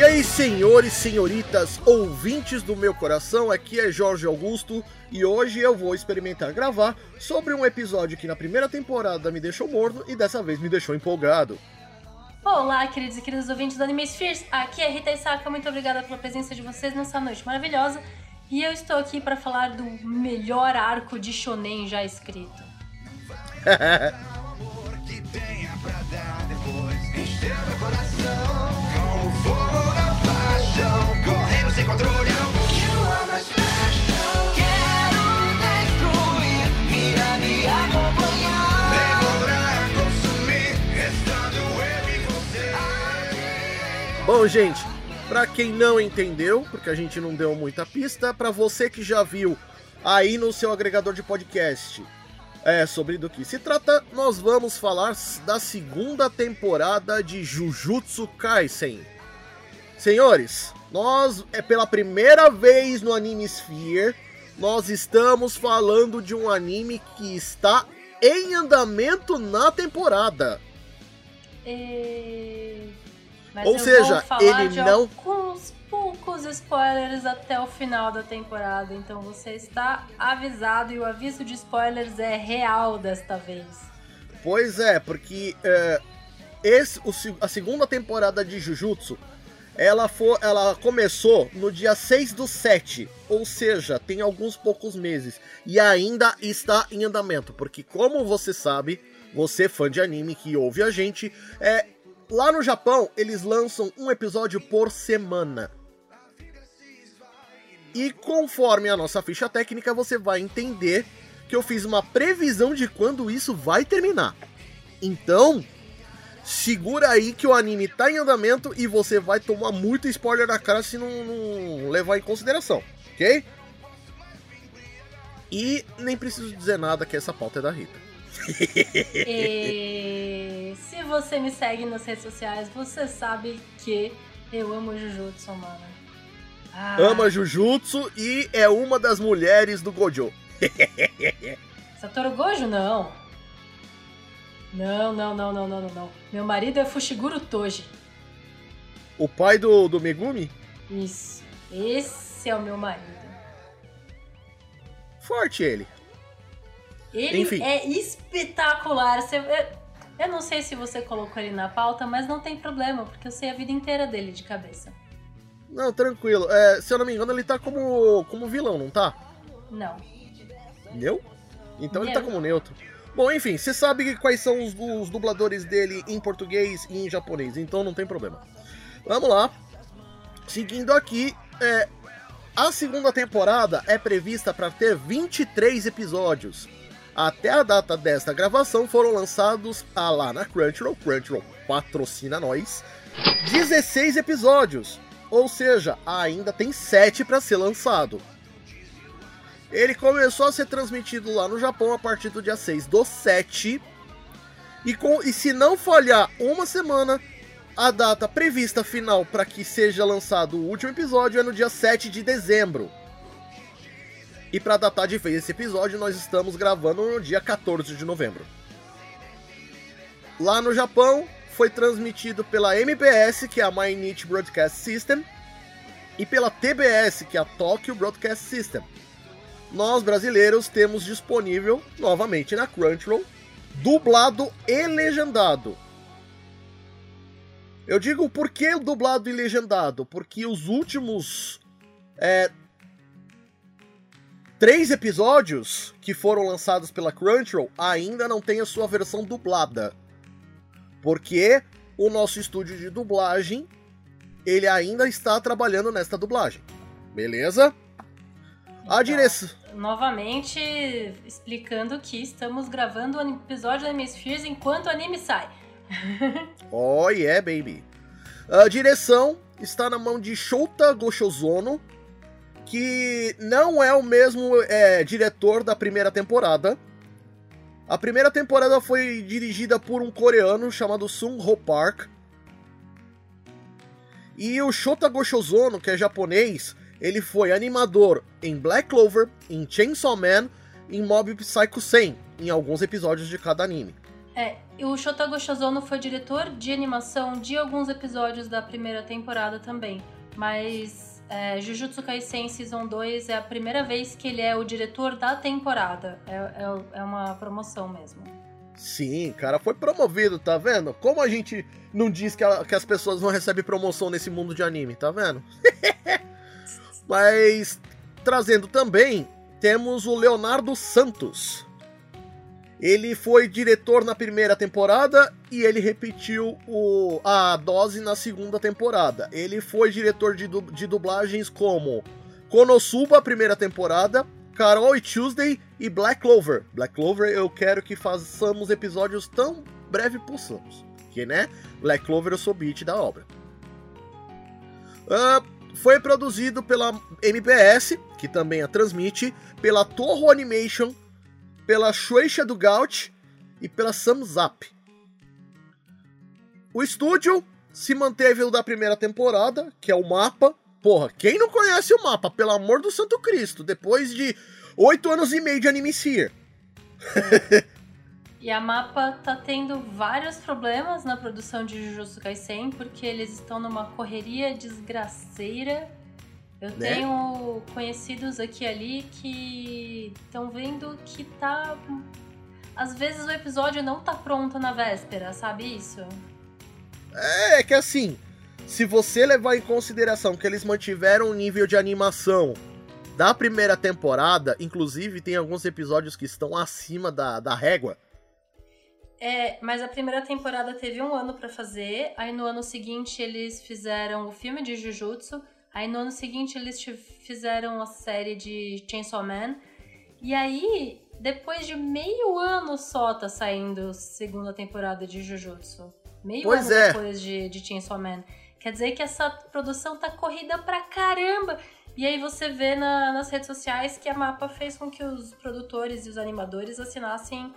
E aí, senhores, senhoritas, ouvintes do meu coração, aqui é Jorge Augusto e hoje eu vou experimentar gravar sobre um episódio que na primeira temporada me deixou morto e dessa vez me deixou empolgado. Olá, queridos e queridas ouvintes do Anime Spheres, aqui é Rita Isaka, muito obrigada pela presença de vocês nessa noite maravilhosa e eu estou aqui para falar do melhor arco de shonen já escrito. correndo sem. Quero destruir, me acompanhar. Consumir, restando eu e você. Bom, gente, para quem não entendeu, porque a gente não deu muita pista, para você que já viu aí no seu agregador de podcast é, sobre do que se trata, nós vamos falar da segunda temporada de Jujutsu Kaisen. Senhores, nós, é pela primeira vez no Anime Sphere, nós estamos falando de um anime que está em andamento na temporada. E... Ou seja, ele não. Alguns poucos spoilers até o final da temporada, então você está avisado e o aviso de spoilers é real desta vez. Pois é, porque é, esse, o, a segunda temporada de Jujutsu ela, for, ela começou no dia 6 do 7, ou seja, tem alguns poucos meses. E ainda está em andamento, porque como você sabe, você fã de anime que ouve a gente, é lá no Japão eles lançam um episódio por semana. E conforme a nossa ficha técnica, você vai entender que eu fiz uma previsão de quando isso vai terminar. Então, segura aí que o anime tá em andamento e você vai tomar muito spoiler na cara se não, não levar em consideração, ok? E nem preciso dizer nada que essa pauta é da Rita. e... Se você me segue nas redes sociais, você sabe que eu amo Jujutsu, mano. Ah. Ama Jujutsu e é uma das mulheres do Gojo. Satoru Gojo, não. Não, não, não, não, não, não, Meu marido é Fushiguro Toji. O pai do, do Megumi? Isso. Esse é o meu marido. Forte ele. Ele Enfim. é espetacular. Você, eu não sei se você colocou ele na pauta, mas não tem problema, porque eu sei a vida inteira dele de cabeça. Não, tranquilo. É, se eu não me engano, ele tá como, como vilão, não tá? Não. Meu? Então ele tá como neutro. Bom, enfim, você sabe quais são os, os, dubladores dele em português e em japonês, então não tem problema. Vamos lá. Seguindo aqui, é, a segunda temporada é prevista para ter 23 episódios. Até a data desta gravação foram lançados ah, lá na Crunchyroll, Crunchyroll patrocina nós, 16 episódios. Ou seja, ainda tem 7 para ser lançado. Ele começou a ser transmitido lá no Japão a partir do dia 6 do 7. E, com, e se não falhar uma semana, a data prevista final para que seja lançado o último episódio é no dia 7 de dezembro. E para datar de vez esse episódio, nós estamos gravando no dia 14 de novembro. Lá no Japão, foi transmitido pela MBS, que é a Mainichi Broadcast System, e pela TBS, que é a Tokyo Broadcast System nós brasileiros temos disponível novamente na Crunchyroll, dublado e legendado. Eu digo por que dublado e legendado? Porque os últimos é, três episódios que foram lançados pela Crunchyroll ainda não tem a sua versão dublada. Porque o nosso estúdio de dublagem ele ainda está trabalhando nesta dublagem. Beleza? A direção novamente explicando que estamos gravando o episódio da Spheres enquanto o anime sai. oh yeah, baby. A direção está na mão de Shouta Goshozono, que não é o mesmo é, diretor da primeira temporada. A primeira temporada foi dirigida por um coreano chamado Sung Ho Park. E o Shota Goshozono, que é japonês, ele foi animador em Black Clover, em Chainsaw Man, em Mob Psycho 100, em alguns episódios de cada anime. É, o Shota Goshozono foi diretor de animação de alguns episódios da primeira temporada também, mas é, Jujutsu Kaisen Season 2 é a primeira vez que ele é o diretor da temporada. É, é, é uma promoção mesmo. Sim, cara, foi promovido, tá vendo? Como a gente não diz que, a, que as pessoas não recebem promoção nesse mundo de anime, tá vendo? Mas, trazendo também, temos o Leonardo Santos. Ele foi diretor na primeira temporada e ele repetiu o, a dose na segunda temporada. Ele foi diretor de, de dublagens como Konosuba, primeira temporada, Carol e Tuesday e Black Clover. Black Clover eu quero que façamos episódios tão breve possamos. Que, né? Black Clover eu sou beat da obra. Uh, foi produzido pela MPS, que também a transmite, pela Toho Animation, pela Shueisha do Gaut e pela Samzap. O estúdio se manteve o da primeira temporada, que é o mapa. Porra, quem não conhece o mapa, pelo amor do Santo Cristo, depois de oito anos e meio de Anime Sphere. e a mapa tá tendo vários problemas na produção de Jujutsu Kaisen, porque eles estão numa correria desgraceira eu né? tenho conhecidos aqui ali que estão vendo que tá. Às vezes o episódio não tá pronto na véspera, sabe isso? É, é que assim, se você levar em consideração que eles mantiveram o nível de animação da primeira temporada, inclusive tem alguns episódios que estão acima da, da régua. É, mas a primeira temporada teve um ano para fazer, aí no ano seguinte eles fizeram o filme de Jujutsu, Aí no ano seguinte eles fizeram a série de Chainsaw Man. E aí, depois de meio ano só tá saindo segunda temporada de Jujutsu. Meio pois ano é. depois de, de Chainsaw Man. Quer dizer que essa produção tá corrida pra caramba. E aí você vê na, nas redes sociais que a Mapa fez com que os produtores e os animadores assinassem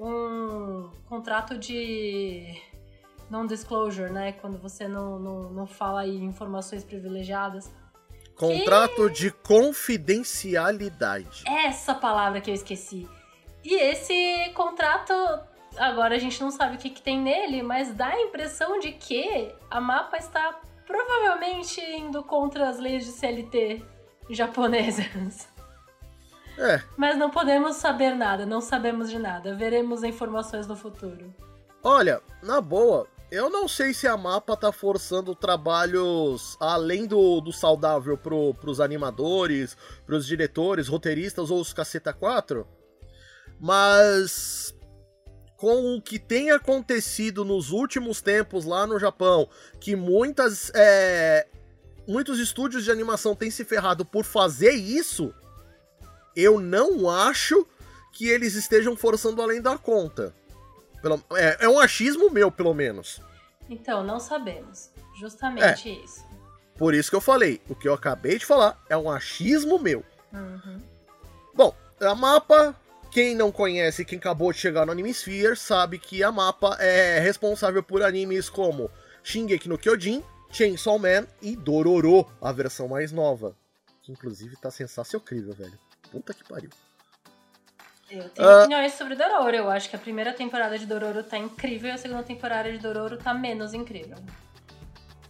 um contrato de non-disclosure, né? Quando você não, não, não fala aí informações privilegiadas. Contrato que... de confidencialidade. Essa palavra que eu esqueci. E esse contrato, agora a gente não sabe o que, que tem nele, mas dá a impressão de que a mapa está provavelmente indo contra as leis de CLT japonesas. É. Mas não podemos saber nada, não sabemos de nada. Veremos informações no futuro. Olha, na boa, eu não sei se a mapa tá forçando trabalhos além do, do saudável pro, pros animadores, pros diretores, roteiristas ou os caceta 4. Mas com o que tem acontecido nos últimos tempos lá no Japão, que muitas é, muitos estúdios de animação têm se ferrado por fazer isso, eu não acho que eles estejam forçando além da conta. É, é um achismo meu, pelo menos. Então, não sabemos. Justamente é. isso. Por isso que eu falei. O que eu acabei de falar é um achismo meu. Uhum. Bom, a mapa, quem não conhece, quem acabou de chegar no Anime Sphere, sabe que a mapa é responsável por animes como Shingeki no Kyojin, Chainsaw Man e Dororo, a versão mais nova. Que inclusive tá sensacional, velho. Puta que pariu. Eu tenho uh, opiniões sobre Dororo. Eu acho que a primeira temporada de Dororo tá incrível e a segunda temporada de Dororo tá menos incrível.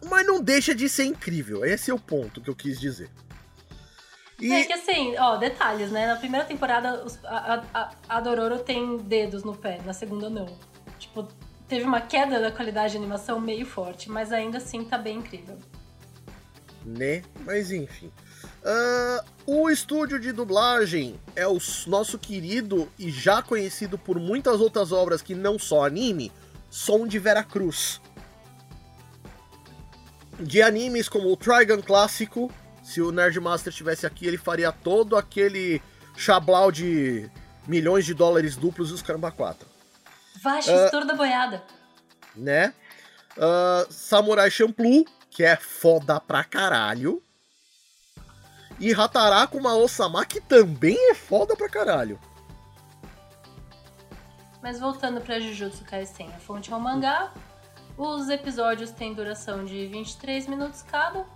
Mas não deixa de ser incrível. Esse é o ponto que eu quis dizer. E... É que assim, ó, detalhes, né? Na primeira temporada a, a, a Dororo tem dedos no pé, na segunda não. Tipo, teve uma queda da qualidade de animação meio forte, mas ainda assim tá bem incrível. Né? Mas enfim. Uh, o estúdio de dublagem é o nosso querido e já conhecido por muitas outras obras que não só anime, Som de Veracruz. De animes como o Trigun clássico, se o Nerdmaster estivesse aqui, ele faria todo aquele chablau de milhões de dólares duplos e os caramba quatro. Vasco, uh, estouro da boiada. né? Uh, Samurai Champloo, que é foda pra caralho. E Hatarakuma Osama, que também é foda pra caralho. Mas voltando pra Jujutsu Kaisen, a fonte é um mangá. Os episódios têm duração de 23 minutos cada.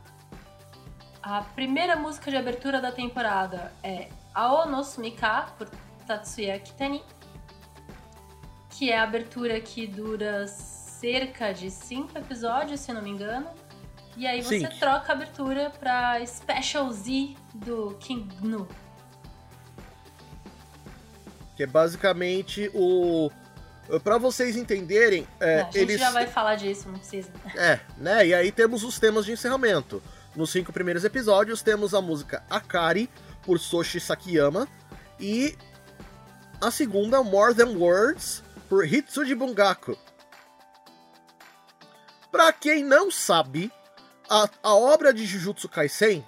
A primeira música de abertura da temporada é Aonosumika, por Tatsuya Kitani. Que é a abertura que dura cerca de 5 episódios, se não me engano. E aí você Sim. troca a abertura pra Special Z do King Gnu. Que é basicamente o. Pra vocês entenderem. É, a gente eles... já vai falar disso, não precisa. É, né? E aí temos os temas de encerramento. Nos cinco primeiros episódios temos a música Akari, por Soshi Sakiyama. E a segunda, More Than Words, por Hitsuji Bungaku. Pra quem não sabe, a, a obra de Jujutsu Kaisen,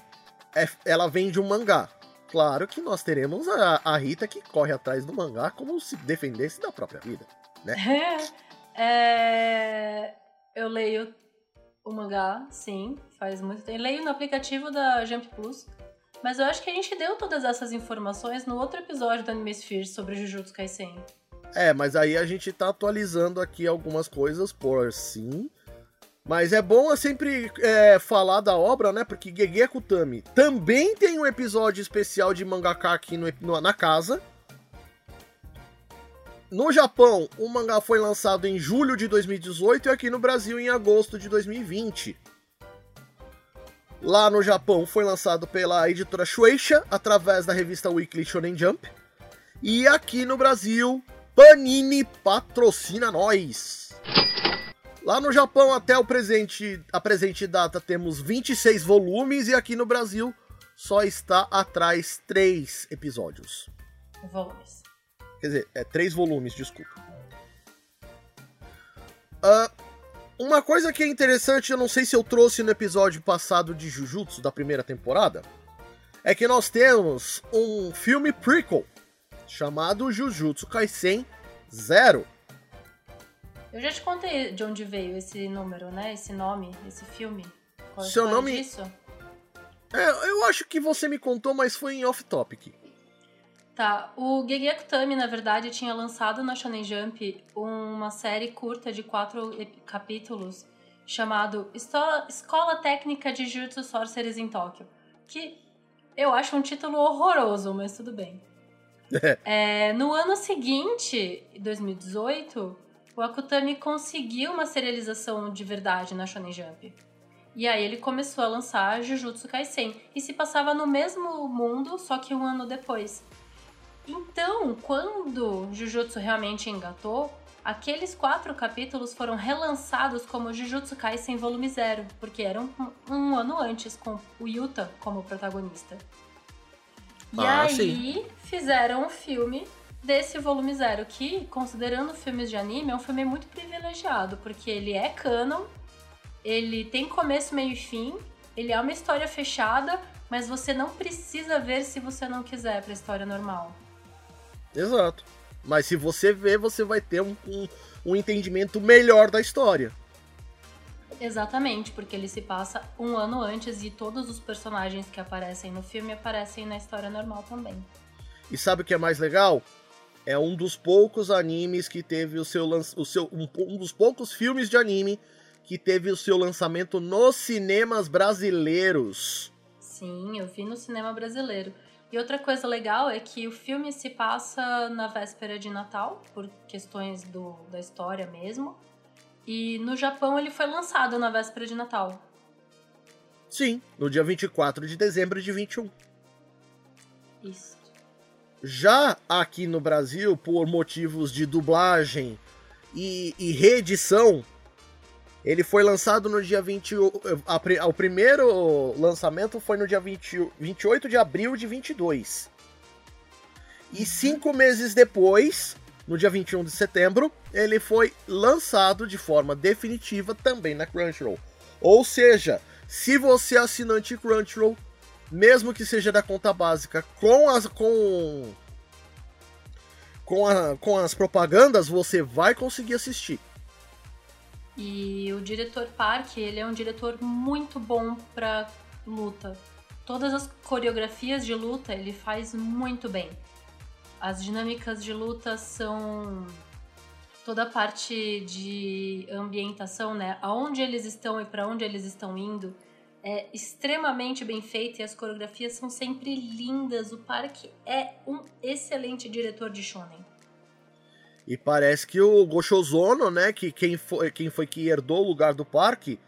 é, ela vem de um mangá. Claro que nós teremos a, a Rita que corre atrás do mangá como se defendesse da própria vida, né? é, eu leio o mangá, sim, faz muito tempo. Leio no aplicativo da Jump Plus. Mas eu acho que a gente deu todas essas informações no outro episódio do Anime Sphere sobre Jujutsu Kaisen. É, mas aí a gente tá atualizando aqui algumas coisas por sim. Mas é bom sempre é, falar da obra, né? Porque Gege Kutami também tem um episódio especial de mangaka aqui no, no, na casa. No Japão, o mangá foi lançado em julho de 2018 e aqui no Brasil em agosto de 2020. Lá no Japão foi lançado pela editora Shueisha através da revista Weekly Shonen Jump. E aqui no Brasil, Panini patrocina nós. Lá no Japão, até o presente, a presente data, temos 26 volumes e aqui no Brasil só está atrás três episódios. Volumes. Quer dizer, é três volumes, desculpa. Uh, uma coisa que é interessante, eu não sei se eu trouxe no episódio passado de Jujutsu, da primeira temporada, é que nós temos um filme prequel chamado Jujutsu Kaisen Zero eu já te contei de onde veio esse número, né? Esse nome, esse filme. Qual Seu nome. Disso? É, eu acho que você me contou, mas foi em off-topic. Tá, o Gegeki Tami, na verdade, tinha lançado na Shonen Jump uma série curta de quatro capítulos chamado Escola Técnica de Jutsu Sorcerers em Tóquio, que eu acho um título horroroso, mas tudo bem. É. É, no ano seguinte, 2018, o Akutami conseguiu uma serialização de verdade na Shonen Jump. E aí ele começou a lançar Jujutsu Kaisen e se passava no mesmo mundo, só que um ano depois. Então, quando Jujutsu realmente engatou, aqueles quatro capítulos foram relançados como Jujutsu Kaisen Volume Zero, porque eram um, um ano antes, com o Yuta como protagonista. E ah, aí sim. fizeram um filme desse volume zero, que, considerando filmes de anime, é um filme muito privilegiado, porque ele é canon, ele tem começo, meio e fim, ele é uma história fechada, mas você não precisa ver se você não quiser pra história normal. Exato. Mas se você ver, você vai ter um, um, um entendimento melhor da história. Exatamente, porque ele se passa um ano antes e todos os personagens que aparecem no filme aparecem na história normal também. E sabe o que é mais legal? É um dos poucos animes que teve o seu, o seu um, um dos poucos filmes de anime que teve o seu lançamento nos cinemas brasileiros. Sim, eu vi no cinema brasileiro. E outra coisa legal é que o filme se passa na véspera de Natal, por questões do, da história mesmo. E no Japão ele foi lançado na véspera de Natal. Sim, no dia 24 de dezembro de 21. Isso. Já aqui no Brasil, por motivos de dublagem e, e reedição, ele foi lançado no dia 20. A, o primeiro lançamento foi no dia 20, 28 de abril de 22. E cinco meses depois, no dia 21 de setembro, ele foi lançado de forma definitiva também na Crunchyroll. Ou seja, se você é assinante Crunchyroll, mesmo que seja da conta básica, com as com com, a, com as propagandas, você vai conseguir assistir. E o diretor Park, ele é um diretor muito bom pra luta. Todas as coreografias de luta ele faz muito bem. As dinâmicas de luta são toda a parte de ambientação, né? Aonde eles estão e para onde eles estão indo é extremamente bem feita e as coreografias são sempre lindas. O Park é um excelente diretor de shonen. E parece que o Goshozono, né, que quem foi, quem foi que herdou o lugar do parque,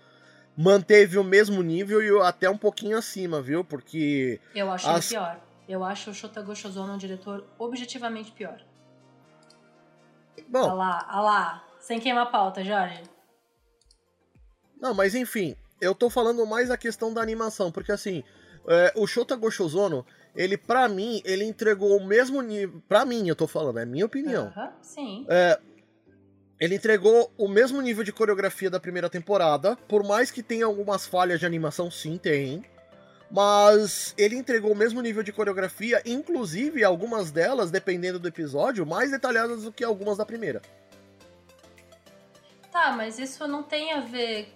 manteve o mesmo nível e até um pouquinho acima, viu? Porque. Eu acho as... ele pior. Eu acho o Shota Goshozono um diretor objetivamente pior. Bom. Olha lá, olha lá. Sem queimar a pauta, Jorge. Não, mas enfim, eu tô falando mais a questão da animação, porque assim, é, o Shota Goshozono, ele, para mim, ele entregou o mesmo nível. Pra mim, eu tô falando, é minha opinião. Uh -huh, sim. É, ele entregou o mesmo nível de coreografia da primeira temporada, por mais que tenha algumas falhas de animação, sim, tem. Mas ele entregou o mesmo nível de coreografia, inclusive algumas delas, dependendo do episódio, mais detalhadas do que algumas da primeira. Tá, mas isso não tem a ver.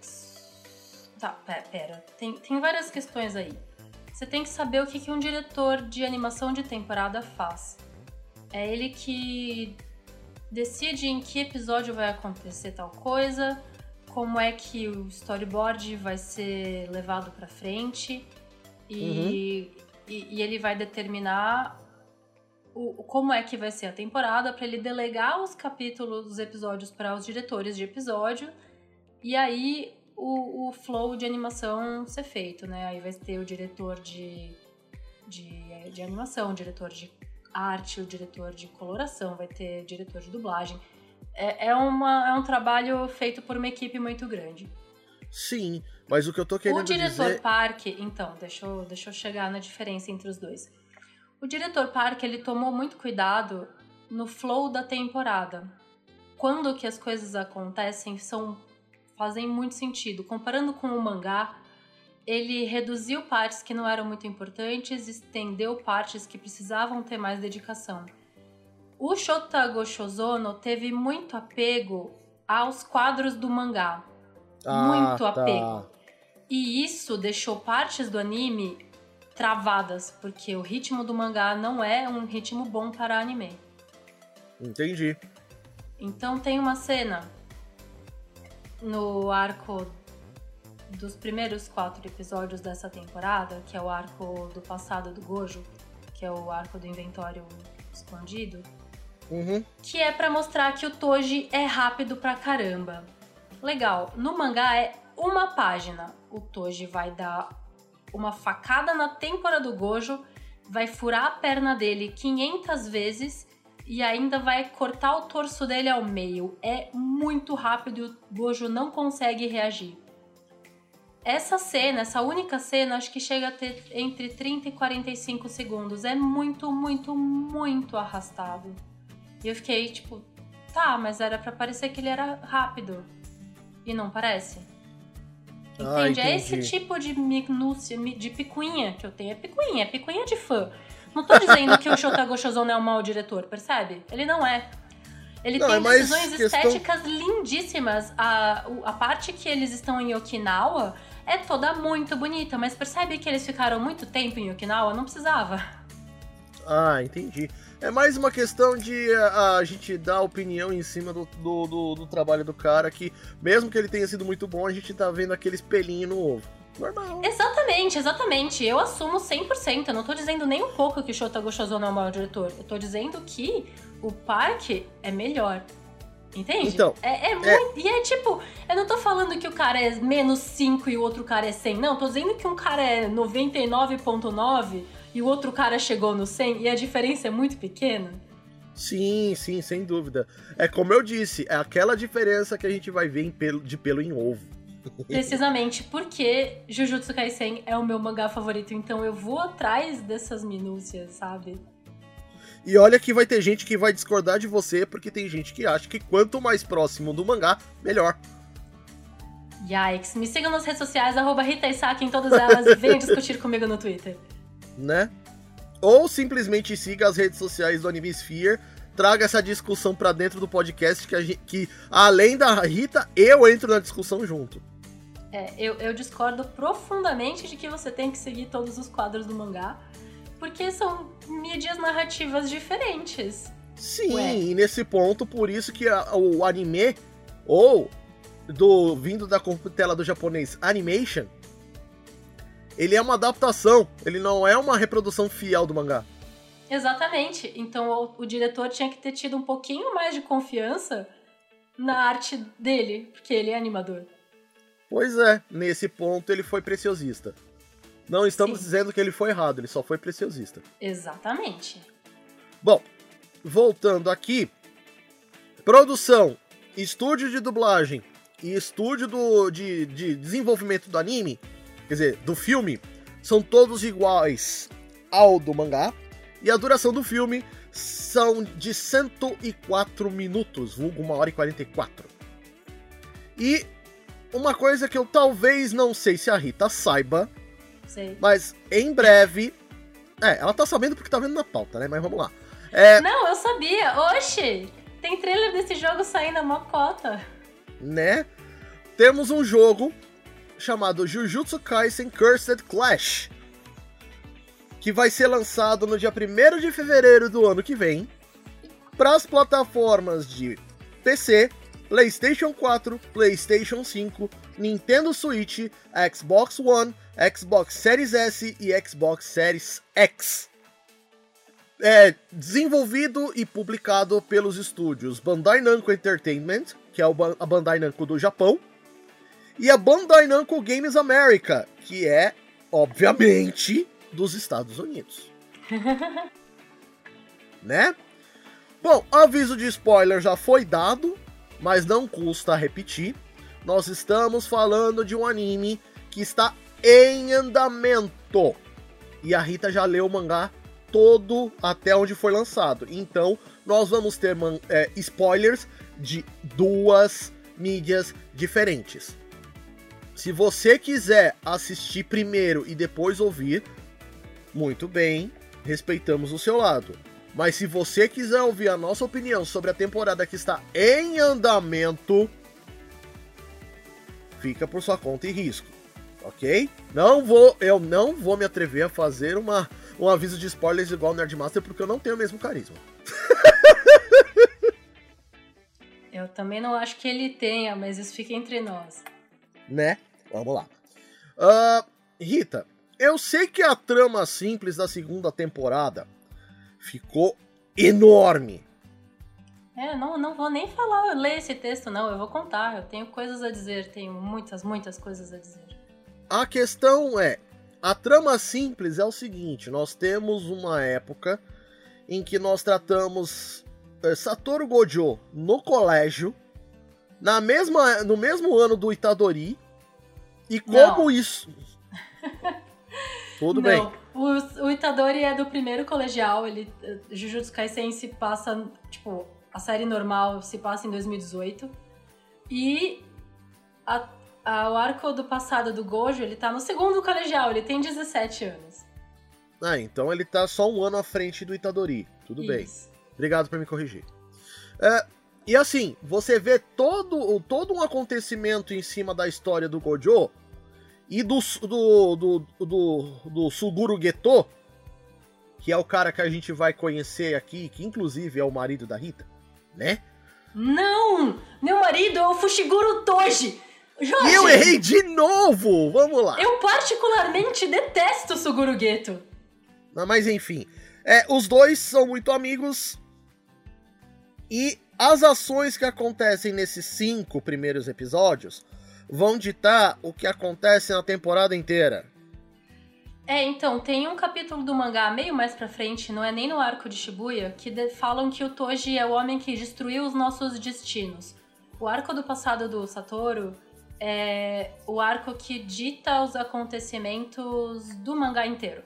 Tá, pera. Tem, tem várias questões aí. Você tem que saber o que, que um diretor de animação de temporada faz. É ele que decide em que episódio vai acontecer tal coisa, como é que o storyboard vai ser levado para frente e, uhum. e, e, ele vai determinar o, como é que vai ser a temporada para ele delegar os capítulos, os episódios para os diretores de episódio e aí o, o flow de animação ser feito, né? Aí vai ter o diretor de, de, de animação, o diretor de arte, o diretor de coloração, vai ter diretor de dublagem. É, é, uma, é um trabalho feito por uma equipe muito grande. Sim, mas o que eu tô querendo dizer... O diretor dizer... Park, então, deixa eu, deixa eu chegar na diferença entre os dois. O diretor Park, ele tomou muito cuidado no flow da temporada. Quando que as coisas acontecem, são fazem muito sentido. Comparando com o mangá, ele reduziu partes que não eram muito importantes, estendeu partes que precisavam ter mais dedicação. O Shota Goshozono teve muito apego aos quadros do mangá. Ah, muito tá. apego. E isso deixou partes do anime travadas, porque o ritmo do mangá não é um ritmo bom para anime. Entendi. Então tem uma cena no arco dos primeiros quatro episódios dessa temporada, que é o arco do passado do Gojo, que é o arco do inventório escondido, uhum. que é para mostrar que o Toji é rápido pra caramba. Legal, no mangá é uma página. O Toji vai dar uma facada na têmpora do Gojo, vai furar a perna dele 500 vezes e ainda vai cortar o torso dele ao meio. É muito rápido e o Gojo não consegue reagir. Essa cena, essa única cena, acho que chega a ter entre 30 e 45 segundos. É muito, muito, muito arrastado. E eu fiquei tipo, tá, mas era para parecer que ele era rápido. E não parece. Ah, Entende? Ah, é esse tipo de minúcia, de picuinha que eu tenho. É picuinha, é picuinha de fã. Não tô dizendo que o Shota Goshozon é um mau diretor, percebe? Ele não é. Ele não, tem é decisões questão... estéticas lindíssimas. A, a parte que eles estão em Okinawa é toda muito bonita, mas percebe que eles ficaram muito tempo em Okinawa? Não precisava. Ah, entendi. É mais uma questão de a, a gente dar opinião em cima do, do, do, do, trabalho do cara, que mesmo que ele tenha sido muito bom, a gente tá vendo aquele espelhinho no ovo. Normal. Exatamente, exatamente. Eu assumo 100%. Eu não tô dizendo nem um pouco que o Shota Goshozo não é o maior diretor. Eu tô dizendo que o parque é melhor. Entende? Então. É, é, é muito. E é tipo, eu não tô falando que o cara é menos 5 e o outro cara é 100. Não, tô dizendo que um cara é 99,9 e o outro cara chegou no 100 e a diferença é muito pequena. Sim, sim, sem dúvida. É como eu disse, é aquela diferença que a gente vai ver pelo, de pelo em ovo. Precisamente porque Jujutsu Kaisen é o meu mangá favorito, então eu vou atrás dessas minúcias, sabe? E olha que vai ter gente que vai discordar de você, porque tem gente que acha que quanto mais próximo do mangá, melhor. Yikes. Me sigam nas redes sociais, arroba Rita Isaki em todas elas e venham discutir comigo no Twitter. Né? Ou simplesmente siga as redes sociais do Animesphere, traga essa discussão para dentro do podcast, que, gente, que além da Rita, eu entro na discussão junto. É, eu, eu discordo profundamente de que você tem que seguir todos os quadros do mangá, porque são mídias narrativas diferentes. Sim, Ué. e nesse ponto, por isso que a, o anime, ou do vindo da tela do japonês Animation, ele é uma adaptação, ele não é uma reprodução fiel do mangá. Exatamente. Então o, o, diretor tinha que ter tido um pouquinho mais de confiança na arte dele, porque ele é animador. Pois é, nesse ponto ele foi preciosista. Não estamos Sim. dizendo que ele foi errado, ele só foi preciosista. Exatamente. Bom, voltando aqui. Produção, estúdio de dublagem e estúdio do, de, de desenvolvimento do anime, quer dizer, do filme, são todos iguais ao do mangá. E a duração do filme são de 104 minutos, vulgo 1 hora e 44. E uma coisa que eu talvez não sei se a Rita saiba, sei. mas em breve. É, ela tá sabendo porque tá vendo na pauta, né? Mas vamos lá. É... Não, eu sabia. Oxi! Tem trailer desse jogo saindo a mocota. Né? Temos um jogo chamado Jujutsu Kaisen Cursed Clash que vai ser lançado no dia 1 de fevereiro do ano que vem para as plataformas de PC, PlayStation 4, PlayStation 5, Nintendo Switch, Xbox One, Xbox Series S e Xbox Series X. É desenvolvido e publicado pelos estúdios Bandai Namco Entertainment, que é a Bandai Namco do Japão, e a Bandai Namco Games America, que é, obviamente, dos Estados Unidos. né? Bom, aviso de spoiler já foi dado, mas não custa repetir. Nós estamos falando de um anime que está em andamento. E a Rita já leu o mangá todo até onde foi lançado. Então, nós vamos ter é, spoilers de duas mídias diferentes. Se você quiser assistir primeiro e depois ouvir, muito bem, respeitamos o seu lado. Mas se você quiser ouvir a nossa opinião sobre a temporada que está em andamento, fica por sua conta e risco, ok? Não vou, eu não vou me atrever a fazer uma, um aviso de spoilers igual o Nerdmaster porque eu não tenho o mesmo carisma. Eu também não acho que ele tenha, mas isso fica entre nós. Né? Vamos lá. Uh, Rita, eu sei que a trama simples da segunda temporada ficou enorme. É, não, não vou nem falar, ler esse texto, não. Eu vou contar. Eu tenho coisas a dizer, tenho muitas, muitas coisas a dizer. A questão é: a trama simples é o seguinte: nós temos uma época em que nós tratamos é, Satoru Gojo no colégio, na mesma, no mesmo ano do Itadori, e como não. isso. Tudo Não. bem. O, o Itadori é do primeiro colegial, ele Jujutsu Kaisen se passa, tipo, a série normal se passa em 2018. E a, a, o arco do passado do Gojo, ele tá no segundo colegial, ele tem 17 anos. Ah, então ele tá só um ano à frente do Itadori. Tudo Isso. bem. Obrigado por me corrigir. É, e assim, você vê todo, todo um acontecimento em cima da história do Gojo e do, do, do, do, do Suguru Geto, que é o cara que a gente vai conhecer aqui, que inclusive é o marido da Rita, né? Não! Meu marido é o Fushiguro Toji! Jorge, eu errei de novo! Vamos lá! Eu particularmente detesto o Suguru Geto. Não, mas enfim, é, os dois são muito amigos e as ações que acontecem nesses cinco primeiros episódios vão ditar o que acontece na temporada inteira. É, então, tem um capítulo do mangá meio mais pra frente, não é nem no arco de Shibuya, que de, falam que o Toji é o homem que destruiu os nossos destinos. O arco do passado do Satoru é o arco que dita os acontecimentos do mangá inteiro.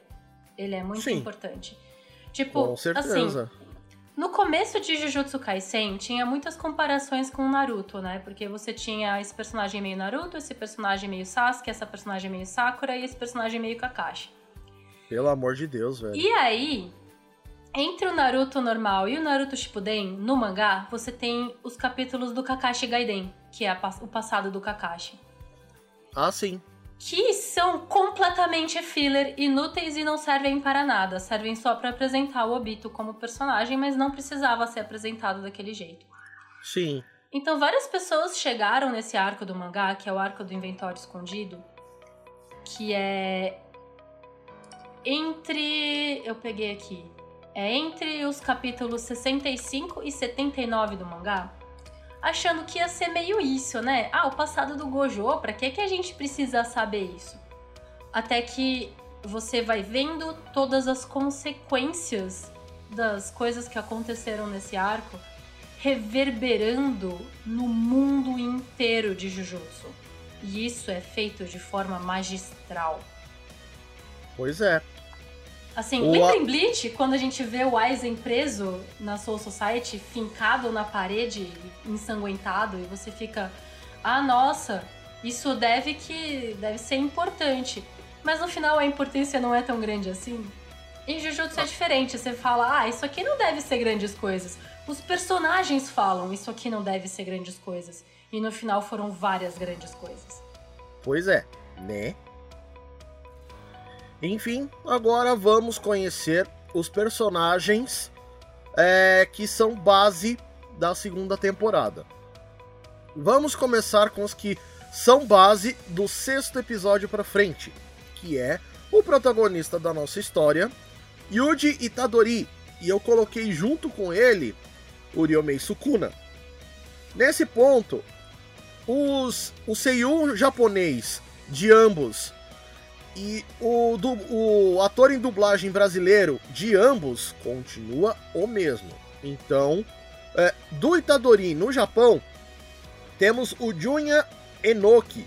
Ele é muito Sim. importante. Tipo, Com certeza. assim, no começo de Jujutsu Kaisen, tinha muitas comparações com o Naruto, né? Porque você tinha esse personagem meio Naruto, esse personagem meio Sasuke, essa personagem meio Sakura e esse personagem meio Kakashi. Pelo amor de Deus, velho. E aí, Entre o Naruto normal e o Naruto Shippuden, no mangá, você tem os capítulos do Kakashi Gaiden, que é o passado do Kakashi. Ah, sim. Que são completamente filler, inúteis e não servem para nada. Servem só para apresentar o Obito como personagem, mas não precisava ser apresentado daquele jeito. Sim. Então, várias pessoas chegaram nesse arco do mangá, que é o arco do inventório escondido, que é entre. Eu peguei aqui. É entre os capítulos 65 e 79 do mangá, achando que ia ser meio isso, né? Ah, o passado do Gojo, pra que, que a gente precisa saber isso? Até que você vai vendo todas as consequências das coisas que aconteceram nesse arco reverberando no mundo inteiro de Jujutsu. E isso é feito de forma magistral. Pois é. Assim, o lembra em Bleach, quando a gente vê o Aizen preso na Soul Society, fincado na parede, ensanguentado, e você fica, ah, nossa, isso deve que deve ser importante. Mas no final a importância não é tão grande assim. Em Jujutsu é diferente, você fala, ah, isso aqui não deve ser grandes coisas. Os personagens falam, isso aqui não deve ser grandes coisas. E no final foram várias grandes coisas. Pois é, né? Enfim, agora vamos conhecer os personagens é, que são base da segunda temporada. Vamos começar com os que são base do sexto episódio para frente, que é o protagonista da nossa história, Yuji Itadori, e eu coloquei junto com ele o Ryomei Sukuna. Nesse ponto, os, o seiyuu japonês de ambos e o, o ator em dublagem brasileiro de ambos continua o mesmo. Então, é, do Itadori no Japão, temos o Junya Enoki,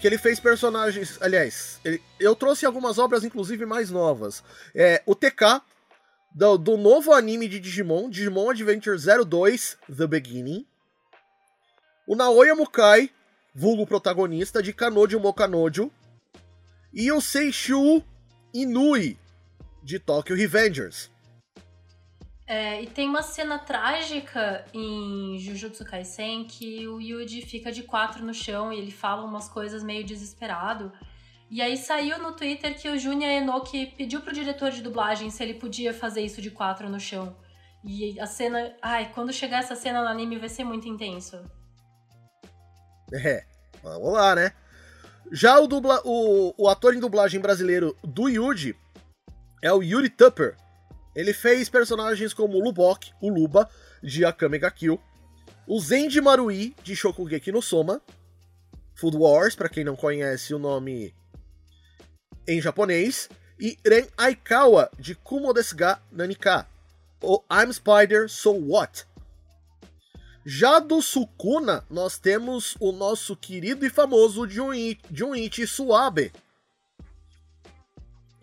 que ele fez personagens. Aliás, ele, eu trouxe algumas obras, inclusive mais novas. É, o TK, do, do novo anime de Digimon, Digimon Adventure 02 The Beginning. O Naoya Mukai, vulgo protagonista de Kanojo Mokanojo, e o Seishu Inui, de Tokyo Revengers. É, e tem uma cena trágica em Jujutsu Kaisen que o Yuji fica de quatro no chão e ele fala umas coisas meio desesperado. E aí saiu no Twitter que o Junya Enoki pediu pro diretor de dublagem se ele podia fazer isso de quatro no chão. E a cena. Ai, quando chegar essa cena no anime vai ser muito intenso. É, vamos lá, né? Já o, dubla, o, o ator em dublagem brasileiro do Yuji é o Yuri Tupper. Ele fez personagens como o Lubok, o Luba, de Akame ga Kill, o Zenji Marui, de Shokugeki no Soma, Food Wars, para quem não conhece o nome em japonês, e Ren Aikawa, de Kumo desu ga Nanika, o I'm Spider, So What, já do Sukuna, nós temos o nosso querido e famoso Junichi, Junichi Suabe.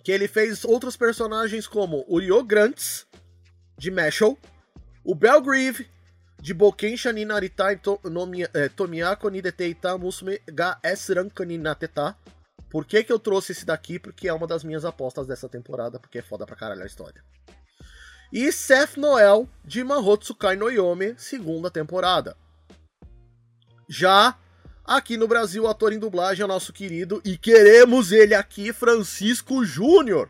Que ele fez outros personagens como o Ryo Grants, de Mashal, o Belgrieve, de Boken Shanin Naritai eh, Tomiyako ni Deteita Musume ga Esranka ni. Por que, que eu trouxe esse daqui? Porque é uma das minhas apostas dessa temporada, porque é foda pra caralho a história e Seth Noel de Mahotsukai no Yome, segunda temporada. Já aqui no Brasil, o ator em dublagem é o nosso querido e queremos ele aqui, Francisco Júnior.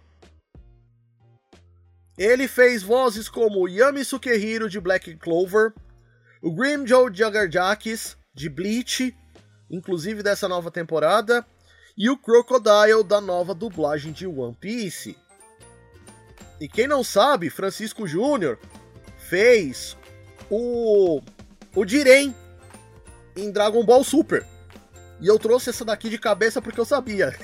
Ele fez vozes como Yami Sukehiro de Black Clover, o Grim Joe Jaggerjackis de Bleach, inclusive dessa nova temporada, e o Crocodile da nova dublagem de One Piece. E quem não sabe, Francisco Júnior fez o o Jiren em Dragon Ball Super. E eu trouxe essa daqui de cabeça porque eu sabia.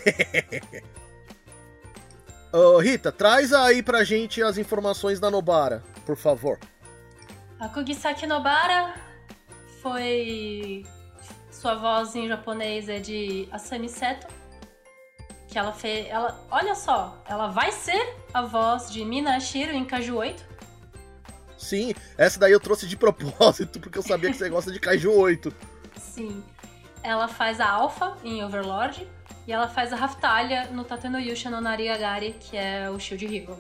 Rita, traz aí pra gente as informações da Nobara, por favor. A Kugisaki Nobara foi. Sua voz em japonês é de Asami Seto que ela fez. Ela, olha só, ela vai ser a voz de Mina Ashiro em Kaiju 8. Sim, essa daí eu trouxe de propósito, porque eu sabia que você gosta de Kaiju 8. Sim. Ela faz a Alpha em Overlord e ela faz a Raftalia no Tateno Yusha no Narigagari, que é o Shield Hero.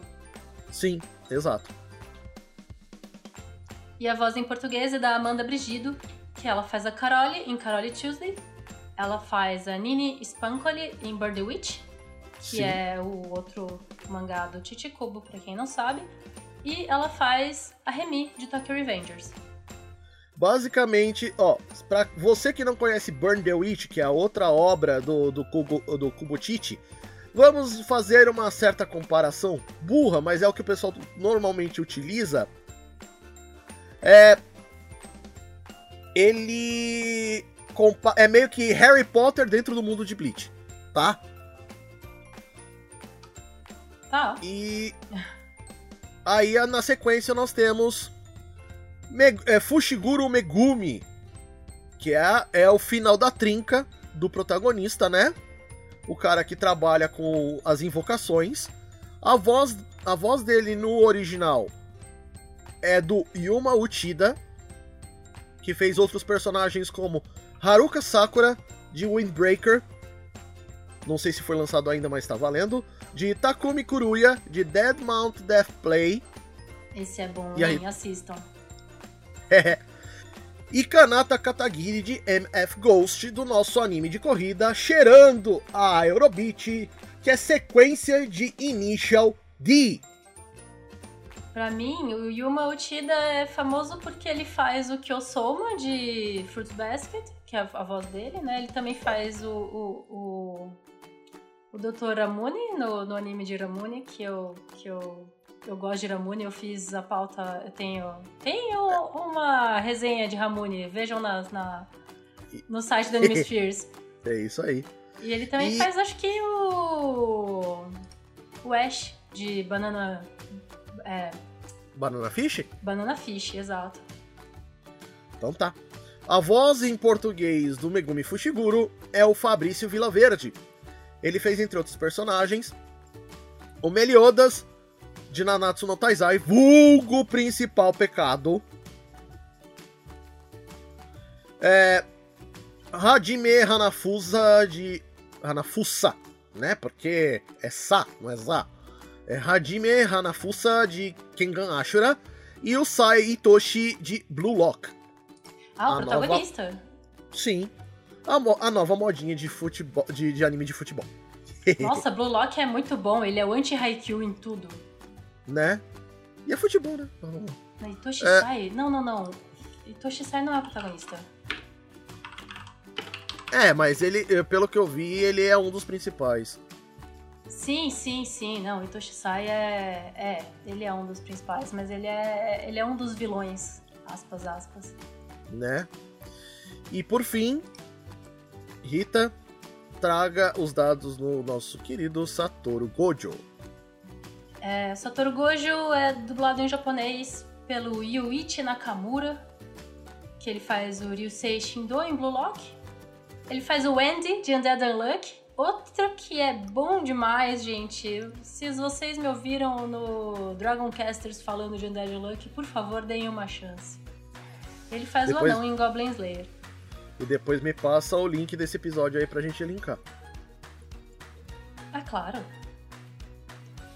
Sim, exato. E a voz em português é da Amanda Brigido, que ela faz a Carole em Carole Tuesday. Ela faz a Nini Spankoli em Bird the Witch, que Sim. é o outro mangá do Chichikubo, pra quem não sabe. E ela faz a Remy de Tokyo Revengers. Basicamente, ó, pra você que não conhece Burn the Witch, que é a outra obra do, do, Kubo, do Kubotichi, vamos fazer uma certa comparação burra, mas é o que o pessoal normalmente utiliza. É. Ele. É meio que Harry Potter dentro do mundo de Bleach, tá? Tá? E. Aí na sequência nós temos. Me- é, Fushiguro Megumi. Que é, é o final da trinca do protagonista, né? O cara que trabalha com as invocações. A voz, a voz dele no original é do Yuma Uchida, que fez outros personagens como Haruka Sakura, de Windbreaker. Não sei se foi lançado ainda, mas tá valendo. De Takumi Kuruya, de Dead Mount Death Play. Esse é bom, E aí? Assistam. e Kanata Katagiri, de MF Ghost, do nosso anime de corrida, cheirando a Eurobeat, que é sequência de Initial D. Pra mim, o Yuma Uchida é famoso porque ele faz o Kyosoma de Fruit Basket, que é a voz dele, né? Ele também faz o, o, o, o Dr. Ramune no, no anime de Ramune, que eu, que eu, eu gosto de Ramune. Eu fiz a pauta, eu tenho, tenho uma resenha de Ramune, vejam na, na, no site da Anime Spheres. É isso aí. E ele também E- faz, acho que o. O Ash de Banana. É, Banana Fish? Banana Fish, exato. Então tá. A voz em português do Megumi Fushiguro é o Fabrício Vilaverde. Ele fez, entre outros personagens, o Meliodas, de Nanatsu no Taizai, vulgo principal pecado. É, Hajime Hanafusa de... Hanafusa, né? Porque é Sa, não é Za. É Hajime Hanafusa de Kengan Ashura e o Sai Itoshi de Blue Lock. Ah, o A protagonista. Sim. A, mo- a nova modinha de futebol, de, de anime de futebol. Nossa, Blue Lock é muito bom, ele é o anti-Haikyuu em tudo. né? E é futebol, né? Não, Itoshi É. Sai? Não, não, não. Itoshi Sai não é o protagonista. É, mas ele, pelo que eu vi, ele é um dos principais. Sim, sim, sim. Não, Itoshi Sai é. É, ele é um dos principais, mas ele é. Ele é um dos vilões. Aspas, aspas. né? E por fim, Rita, traga os dados no nosso querido Satoru Gojo. É, Satoru Gojo é dublado em japonês pelo Yuichi Nakamura, que ele faz o Ryusei Shindo em Blue Lock. Ele faz o Andy de Undead Unluck. Outro que é bom demais, gente. Se vocês me ouviram no Dragoncasters falando de Undead Unluck, por favor, deem uma chance. Ele faz Depois- o anão em Goblin Slayer. E depois me passa o link desse episódio aí pra gente linkar. É claro.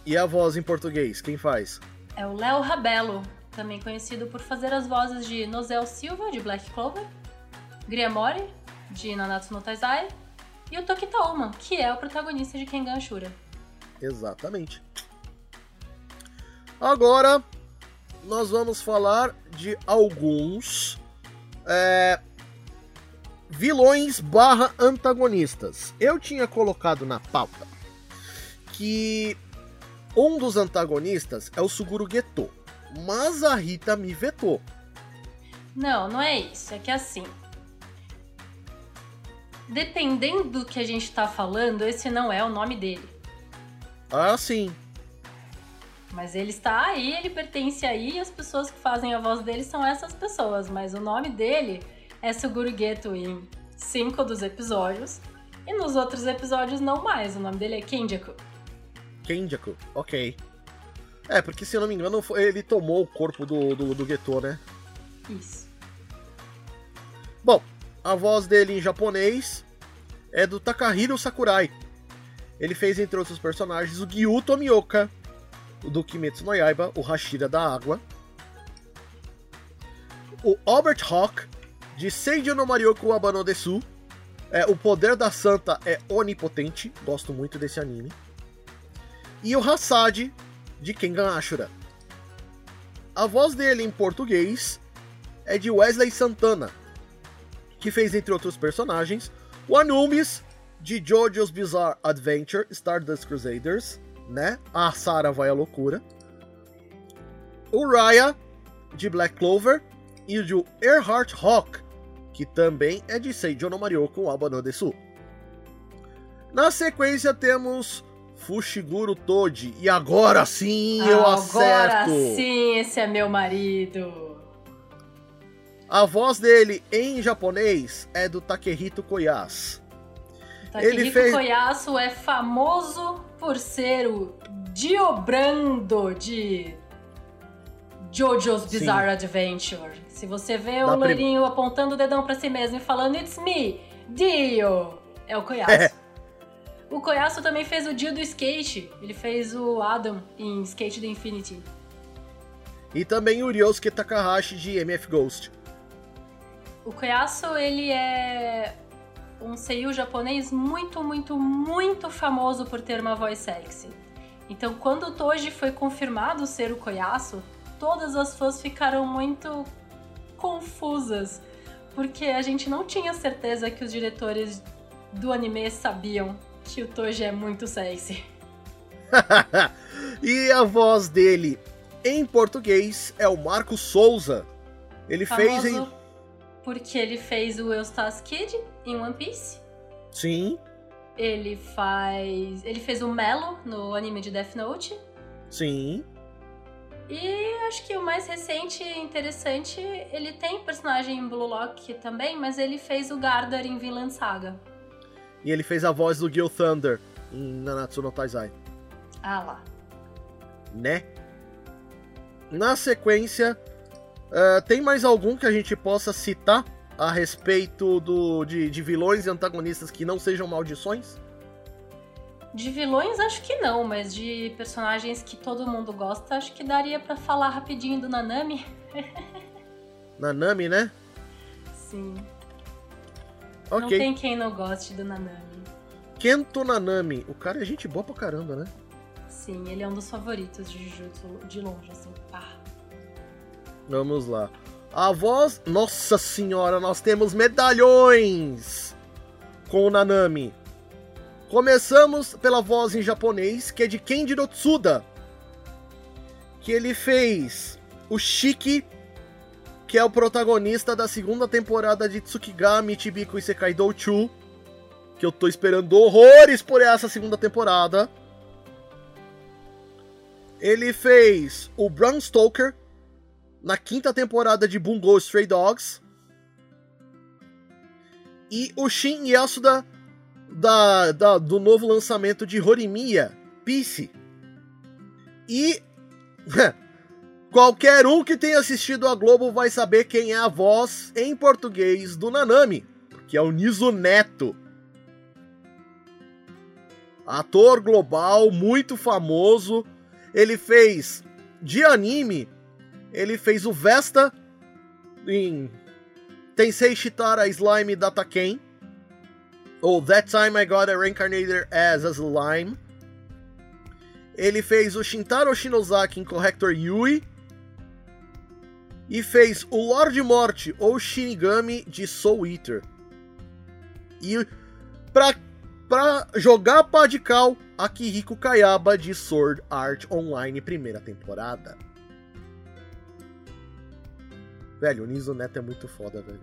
E a voz em português, quem faz? É o Léo Rabelo, também conhecido por fazer as vozes de Nozel Silva, de Black Clover, Griamori, de Nanatsu no Taizai, e o Tokitauma, que é o protagonista de Kengan Ashura. Exatamente. Agora, nós vamos falar de alguns é, vilões barra antagonistas. Eu tinha colocado na pauta que um dos antagonistas é o Suguru Geto, mas a Rita me vetou. Não, não é isso. É que assim. Dependendo do que a gente tá falando, esse não é o nome dele. Ah, sim. Mas ele está aí, ele pertence aí, e as pessoas que fazem a voz dele são essas pessoas. Mas o nome dele é Suguru Geto em cinco dos episódios. E nos outros episódios não mais. O nome dele é Kenjaku. Kenjaku, ok. É, porque se eu não me engano, ele tomou o corpo do, do, do Geto, né? Isso. Bom, a voz dele em japonês é do Takahiro Sakurai. Ele fez, entre outros personagens, o Gyu Tomioka do Kimetsu no Yaiba, o Hashira da Água. O Albert Hawk, de Seiji no Marioku Abano Desu. É, o poder da santa é onipotente, gosto muito desse anime. E o Hasad, de Kengan Ashura. A voz dele em português é de Wesley Santana, que fez, entre outros personagens, o Anubis, de JoJo's Bizarre Adventure, Stardust Crusaders, né? A Sarah vai à loucura. O Raya, de Black Clover, e o de Earhart Hawk, que também é de Seijo no Maryoko Abano Desu. Na sequência temos Fushiguro Toji, e agora sim eu acerto! Agora sim, esse é meu marido! A voz dele em japonês é do Takehito Koyas. Takehiko Ele fez... Koyasu é famoso por ser o Diobrando de JoJo's Bizarre Sim. Adventure. Se você vê o loirinho prim... apontando o dedão para si mesmo e falando It's me, Dio, é o Koyasu. É. O Koyasu também fez o Dio do skate. Ele fez o Adam em Skate the Infinity. E também o Ryosuke Takahashi de MF Ghost. O Koyasu, ele é um seiyuu japonês muito, muito, muito famoso por ter uma voz sexy. Então, quando o Toji foi confirmado ser o Koyasu, todas as fãs ficaram muito confusas, porque a gente não tinha certeza que os diretores do anime sabiam que o Toji é muito sexy. e a voz dele em português é o Marco Souza. Ele Famoso fez em porque ele fez o Eustace Kid em One Piece. Sim. Ele faz. Ele fez o Melo no anime de Death Note. Sim. E acho que o mais recente e interessante, ele tem personagem em Blue Lock também, mas ele fez o Gardar em Vinland Saga. E ele fez a voz do Gil Thunder em Nanatsu no Taizai. Ah lá. Né? Na sequência, Uh, tem mais algum que a gente possa citar a respeito do, de, de vilões e antagonistas que não sejam maldições? De vilões, acho que não, mas de personagens que todo mundo gosta, acho que daria para falar rapidinho do Nanami. Nanami, né? Sim. Okay. Não tem quem não goste do Nanami. Kento Nanami. O cara é gente boa pra caramba, né? Sim, ele é um dos favoritos de Jujutsu de longe, assim. Pá. Vamos lá. A voz. Nossa senhora, nós temos medalhões com o Nanami. Começamos pela voz em japonês, que é de Kenjiro Tsuda. Que ele fez o Shiki, que é o protagonista da segunda temporada de Tsukigami Chibiku Isekai Douchu. Que eu tô esperando horrores por essa segunda temporada. Ele fez o Bram Stoker, na quinta temporada de Bungo Stray Dogs. E o Shin Yasuda da, da, do novo lançamento de Horimiya, Peace. E qualquer um que tenha assistido a Globo vai saber quem é a voz em português do Nanami, que é o Niso Neto. Ator global, muito famoso. Ele fez de anime ele fez o Vesta em Tensei Shitara Slime Data Ken. Ou That Time I Got a Reincarnator as a Slime. Ele fez o Shintaro Shinozaki em Corrector Yui. E fez o Lorde Morte ou Shinigami de Soul Eater. E pra, pra jogar Padical, Akihiko Kayaba de Sword Art Online primeira temporada. Velho, o Niso Neto é muito foda, velho.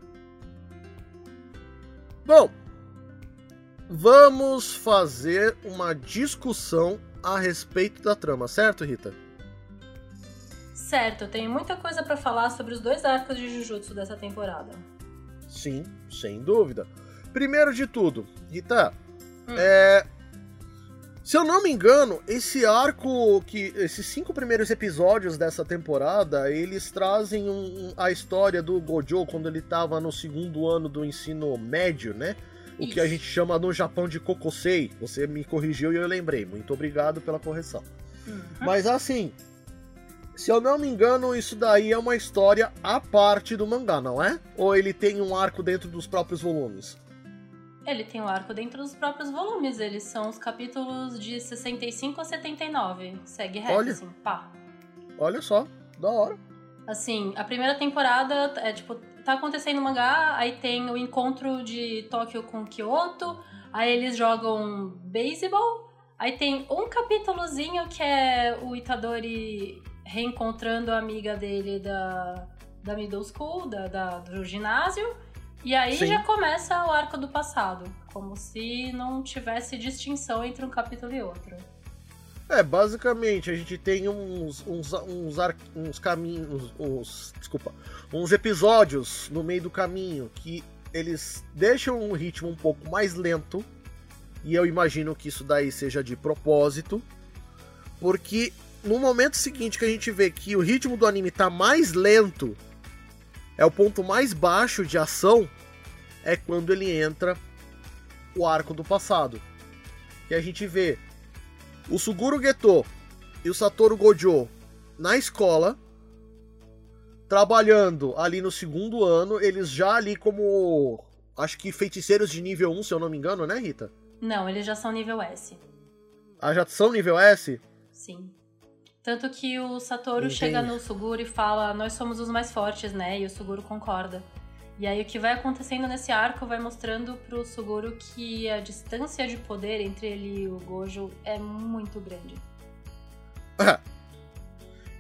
Bom, vamos fazer uma discussão a respeito da trama, certo, Rita? Certo, tenho muita coisa para falar sobre os dois arcos de Jujutsu dessa temporada. Sim, sem dúvida. Primeiro de tudo, Rita, hum. é, se eu não me engano, esse arco, que esses cinco primeiros episódios dessa temporada, eles trazem um, a história do Gojo quando ele estava no segundo ano do ensino médio, né? O Isso. que a gente chama no Japão de Kokosei. Você me corrigiu e eu lembrei. Muito obrigado pela correção. Uhum. Mas assim, se eu não me engano, isso daí é uma história à parte do mangá, não é? Ou ele tem um arco dentro dos próprios volumes? Ele tem um arco dentro dos próprios volumes. Eles são os capítulos de 65 a 79. Segue reto, Olha. assim, pá. Olha só, da hora. Assim, a primeira temporada é tipo, tá acontecendo no mangá, aí tem o encontro de Tóquio com Kyoto, aí eles jogam beisebol, aí tem um capítulozinho que é o Itadori reencontrando a amiga dele da, da middle school, da, da do ginásio, e aí Sim. já começa o arco do passado, como se não tivesse distinção entre um capítulo e outro. É, basicamente, a gente tem uns, uns, uns, ar- uns caminhos, uns, desculpa, uns episódios no meio do caminho que eles deixam um ritmo um pouco mais lento, e eu imagino que isso daí seja de propósito, porque no momento seguinte que a gente vê que o ritmo do anime tá mais lento, é o ponto mais baixo de ação, é quando ele entra o arco do passado. Que a gente vê o Suguru Geto e o Satoru Gojo na escola, trabalhando ali no segundo ano, eles já ali como, acho que feiticeiros de nível 1, se eu não me engano, né, Rita? Não, eles já são nível S. Ah, já são nível S? Sim. Tanto que o Satoru Entendi. chega no Suguru e fala: Nós somos os mais fortes, né? E o Suguru concorda. E aí o que vai acontecendo nesse arco vai mostrando pro Suguru que a distância de poder entre ele e o Gojo é muito grande.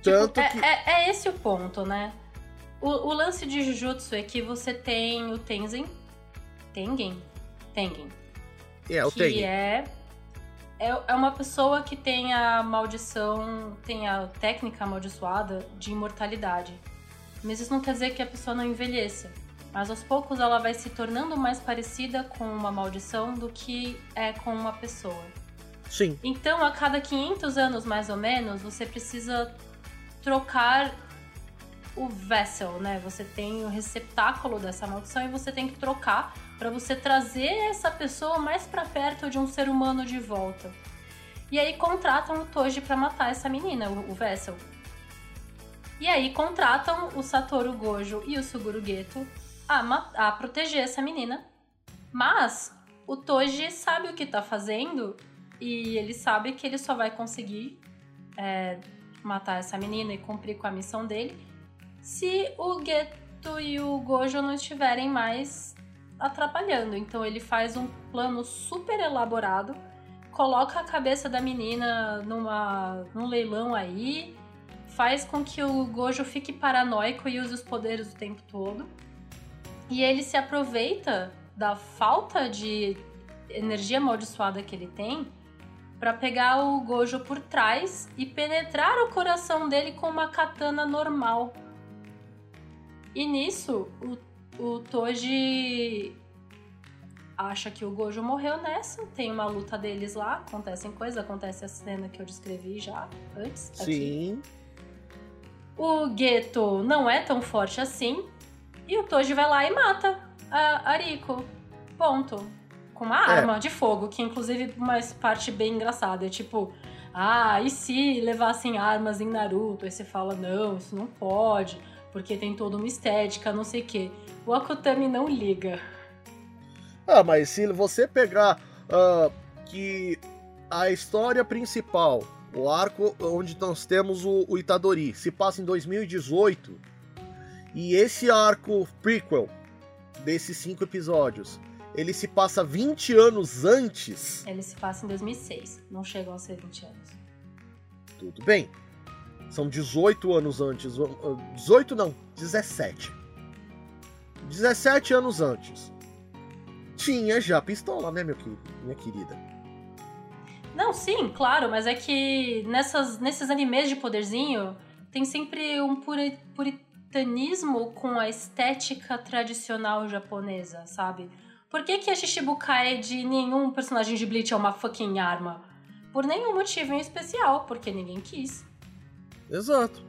Tipo, é, que. é- é esse o ponto, né? O, o lance de Jujutsu é que você tem o Tengen. Tengen? Tengen. É, eu que tenho. é é é uma pessoa que tem a maldição, tem a técnica amaldiçoada de imortalidade. Mas isso não quer dizer que a pessoa não envelheça. Mas aos poucos ela vai se tornando mais parecida com uma maldição do que é com uma pessoa. Sim. Então, a cada 500 anos mais ou menos, você precisa trocar o vessel, né? Você tem o receptáculo dessa maldição e você tem que trocar para você trazer essa pessoa mais para perto de um ser humano de volta. E aí contratam o Toji para matar essa menina, o, vessel. E aí contratam o Satoru Gojo e o Suguru Geto a, a proteger essa menina. Mas o Toji sabe o que tá fazendo e ele sabe que ele só vai conseguir é, matar essa menina e cumprir com a missão dele se o Geto e o Gojo não estiverem mais atrapalhando. Então ele faz um plano super elaborado, coloca a cabeça da menina numa, num leilão aí, faz com que o Gojo fique paranoico e use os poderes o tempo todo. E ele se aproveita da falta de energia amaldiçoada que ele tem para pegar o Gojo por trás e penetrar o coração dele com uma katana normal. E nisso, o, o Toji acha que o Gojo morreu nessa. Tem uma luta deles lá, acontecem coisas, acontece a cena que eu descrevi já antes. aqui. Sim. O Geto não é tão forte assim. E o Toji vai lá e mata a Ariko. Ponto. Com uma É. arma de fogo, que inclusive uma parte bem engraçada. É tipo, ah, e se levassem armas em Naruto? Aí você fala, não, isso não pode, porque tem toda uma estética, não sei o quê. O Akutami não liga. Ah, mas se você pegar ah, que a história principal, o arco onde nós temos o, o Itadori, se passa em 2018, e esse arco prequel desses cinco episódios, ele se passa 20 anos antes, Ele se passa em 2006, não chegam a ser 20 anos. tudo bem. São 18 anos antes. ah, 18 não, 17. 17 anos antes. Tinha já pistola, né, meu querido, minha querida? Não, sim, claro, mas é que nessas, nesses animes de poderzinho tem sempre um puri- puritanismo com a estética tradicional japonesa, sabe? Por que, que a Shishibukai de nenhum personagem de Bleach é uma fucking arma? Por nenhum motivo em especial, porque ninguém quis. Exato.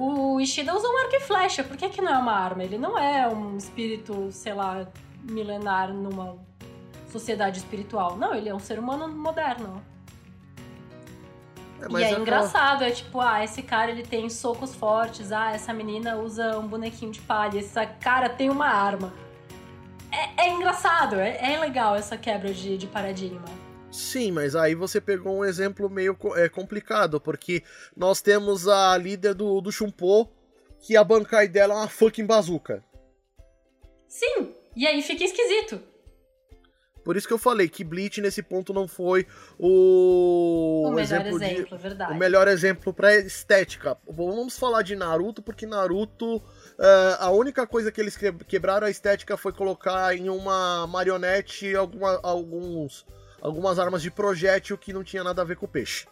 O Ishida usa um arco e flecha, por que, que não é uma arma? Ele não é um espírito, sei lá, milenar numa sociedade espiritual. Não, ele é um ser humano moderno. É, e é, é engraçado, é tipo, ah, esse cara ele tem socos fortes, ah, essa menina usa um bonequinho de palha, esse cara tem uma arma. É, é engraçado, é, é, legal essa quebra de, de paradigma. Sim, mas aí você pegou um exemplo meio é, complicado, porque nós temos a líder do, do Shumpo, que a bancai dela é uma fucking bazuca. Sim, e aí fica esquisito. Por isso que eu falei que Bleach nesse ponto não foi o, o melhor exemplo, exemplo de... verdade. o melhor exemplo para estética. Vamos falar de Naruto porque Naruto uh, a única coisa que eles quebraram a estética foi colocar em uma marionete alguma, alguns algumas armas de projétil que não tinha nada a ver com o peixe.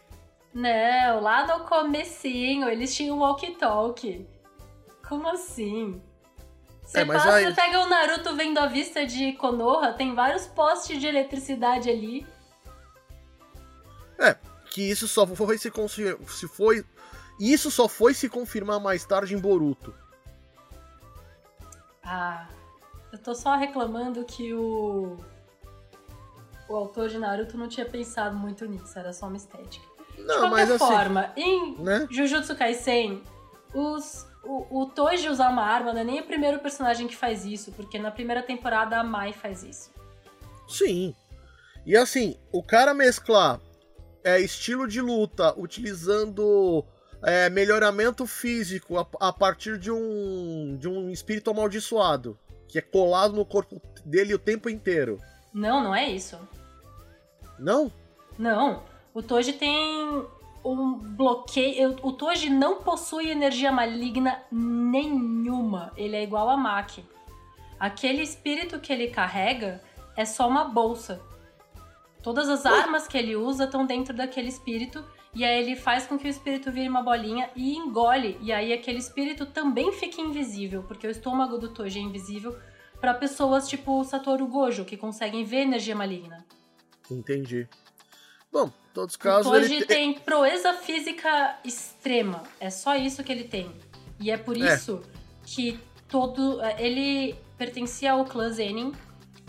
Não, lá no comecinho eles tinham walkie-talkie. Como assim? Você, é, passa, aí... você pega o Naruto vendo a vista de Konoha, tem vários postes de eletricidade ali. É, que isso só foi se, se foi isso só foi se confirmar mais tarde em Boruto. Ah, eu tô só reclamando que o o autor de Naruto não tinha pensado muito nisso, era só uma estética. Não, de qualquer mas assim, forma, em né? Jujutsu Kaisen, os o, o Toji usar uma arma não é nem o primeiro personagem que faz isso, porque na primeira temporada a Mai faz isso. Sim. E assim, o cara mesclar é, estilo de luta utilizando é, melhoramento físico a, a, partir de um, de um espírito amaldiçoado, que é colado no corpo dele o tempo inteiro. Não, não é isso. Não? Não. O Toji tem um bloqueio. O Toji não possui energia maligna nenhuma. Ele é igual a Maki. Aquele espírito que ele carrega é só uma bolsa. Todas as armas que ele usa estão dentro daquele espírito. E aí ele faz com que o espírito vire uma bolinha e engole. E aí aquele espírito também fica invisível, porque o estômago do Toji é invisível para pessoas tipo Satoru Gojo, que conseguem ver energia maligna. Entendi. Bom, todos os casos. Hoje ele tem proeza física extrema. É só isso que ele tem. E é por é. isso que todo. Ele pertencia ao clã Zenin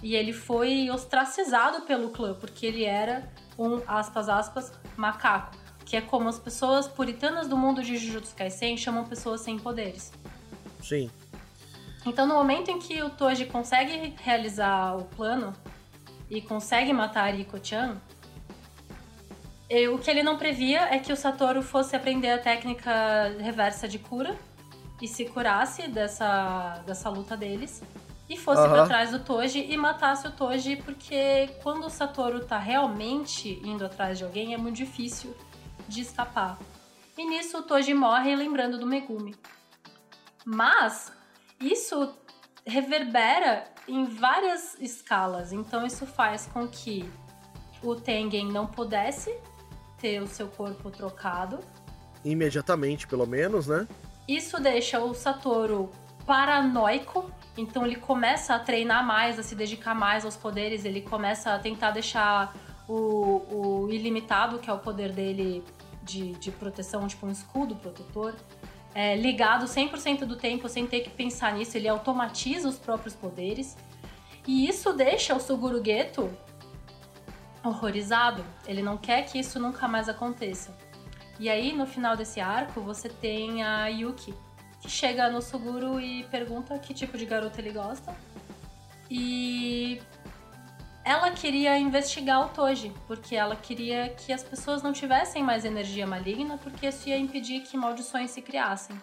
e ele foi ostracizado pelo clã, porque ele era um, aspas, aspas, macaco. Que é como as pessoas puritanas do mundo de Jujutsu Kaisen chamam pessoas sem poderes. Sim. Então, no momento em que o Toji consegue realizar o plano e consegue matar a Riko-chan, o que ele não previa é que o Satoru fosse aprender a técnica reversa de cura e se curasse dessa, dessa luta deles e fosse uhum. para trás do Toji e matasse o Toji, porque quando o Satoru tá realmente indo atrás de alguém é muito difícil de escapar. E nisso o Toji morre lembrando do Megumi. Mas isso reverbera em várias escalas, então isso faz com que o Tengen não pudesse ter o seu corpo trocado. Imediatamente, pelo menos, né? Isso deixa o Satoru paranoico, então ele começa a treinar mais, a se dedicar mais aos poderes, ele começa a tentar deixar o, o ilimitado, que é o poder dele de, de proteção, tipo um escudo protetor, é, ligado 100% do tempo sem ter que pensar nisso, ele automatiza os próprios poderes. E isso deixa o Suguru Geto horrorizado. Ele não quer que isso nunca mais aconteça. E aí, no final desse arco, você tem a Yuki, que chega no Suguru e pergunta que tipo de garota ele gosta. E ela queria investigar o Toji, porque ela queria que as pessoas não tivessem mais energia maligna, porque isso ia impedir que maldições se criassem.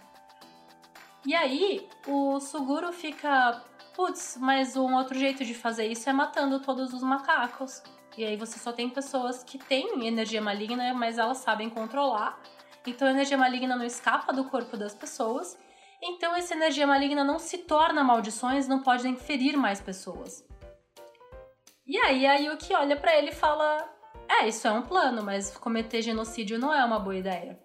E aí, o Suguru fica, putz, mas um outro jeito de fazer isso é matando todos os macacos. E aí você só tem pessoas que têm energia maligna, mas elas sabem controlar. Então a energia maligna não escapa do corpo das pessoas. Então essa energia maligna não se torna maldições, não pode ferir mais pessoas. E aí a Yuki olha para ele e fala: "É, isso é um plano, mas cometer genocídio não é uma boa ideia".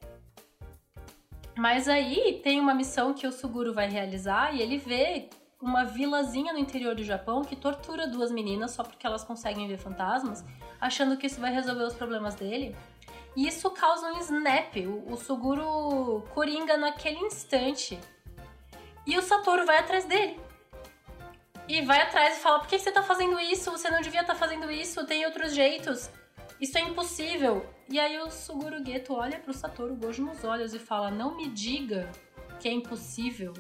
Mas aí tem uma missão que o Suguru vai realizar e ele vê uma vilazinha no interior do Japão que tortura duas meninas só porque elas conseguem ver fantasmas, achando que isso vai resolver os problemas dele. E isso causa um snap, o, o Suguru coringa naquele instante. E o Satoru vai atrás dele. E vai atrás e fala: Por que você tá fazendo isso? Você não devia estar tá fazendo isso, tem outros jeitos. Isso é impossível. E aí o Suguru Geto olha pro Satoru Gojo nos olhos e fala: Não me diga que é impossível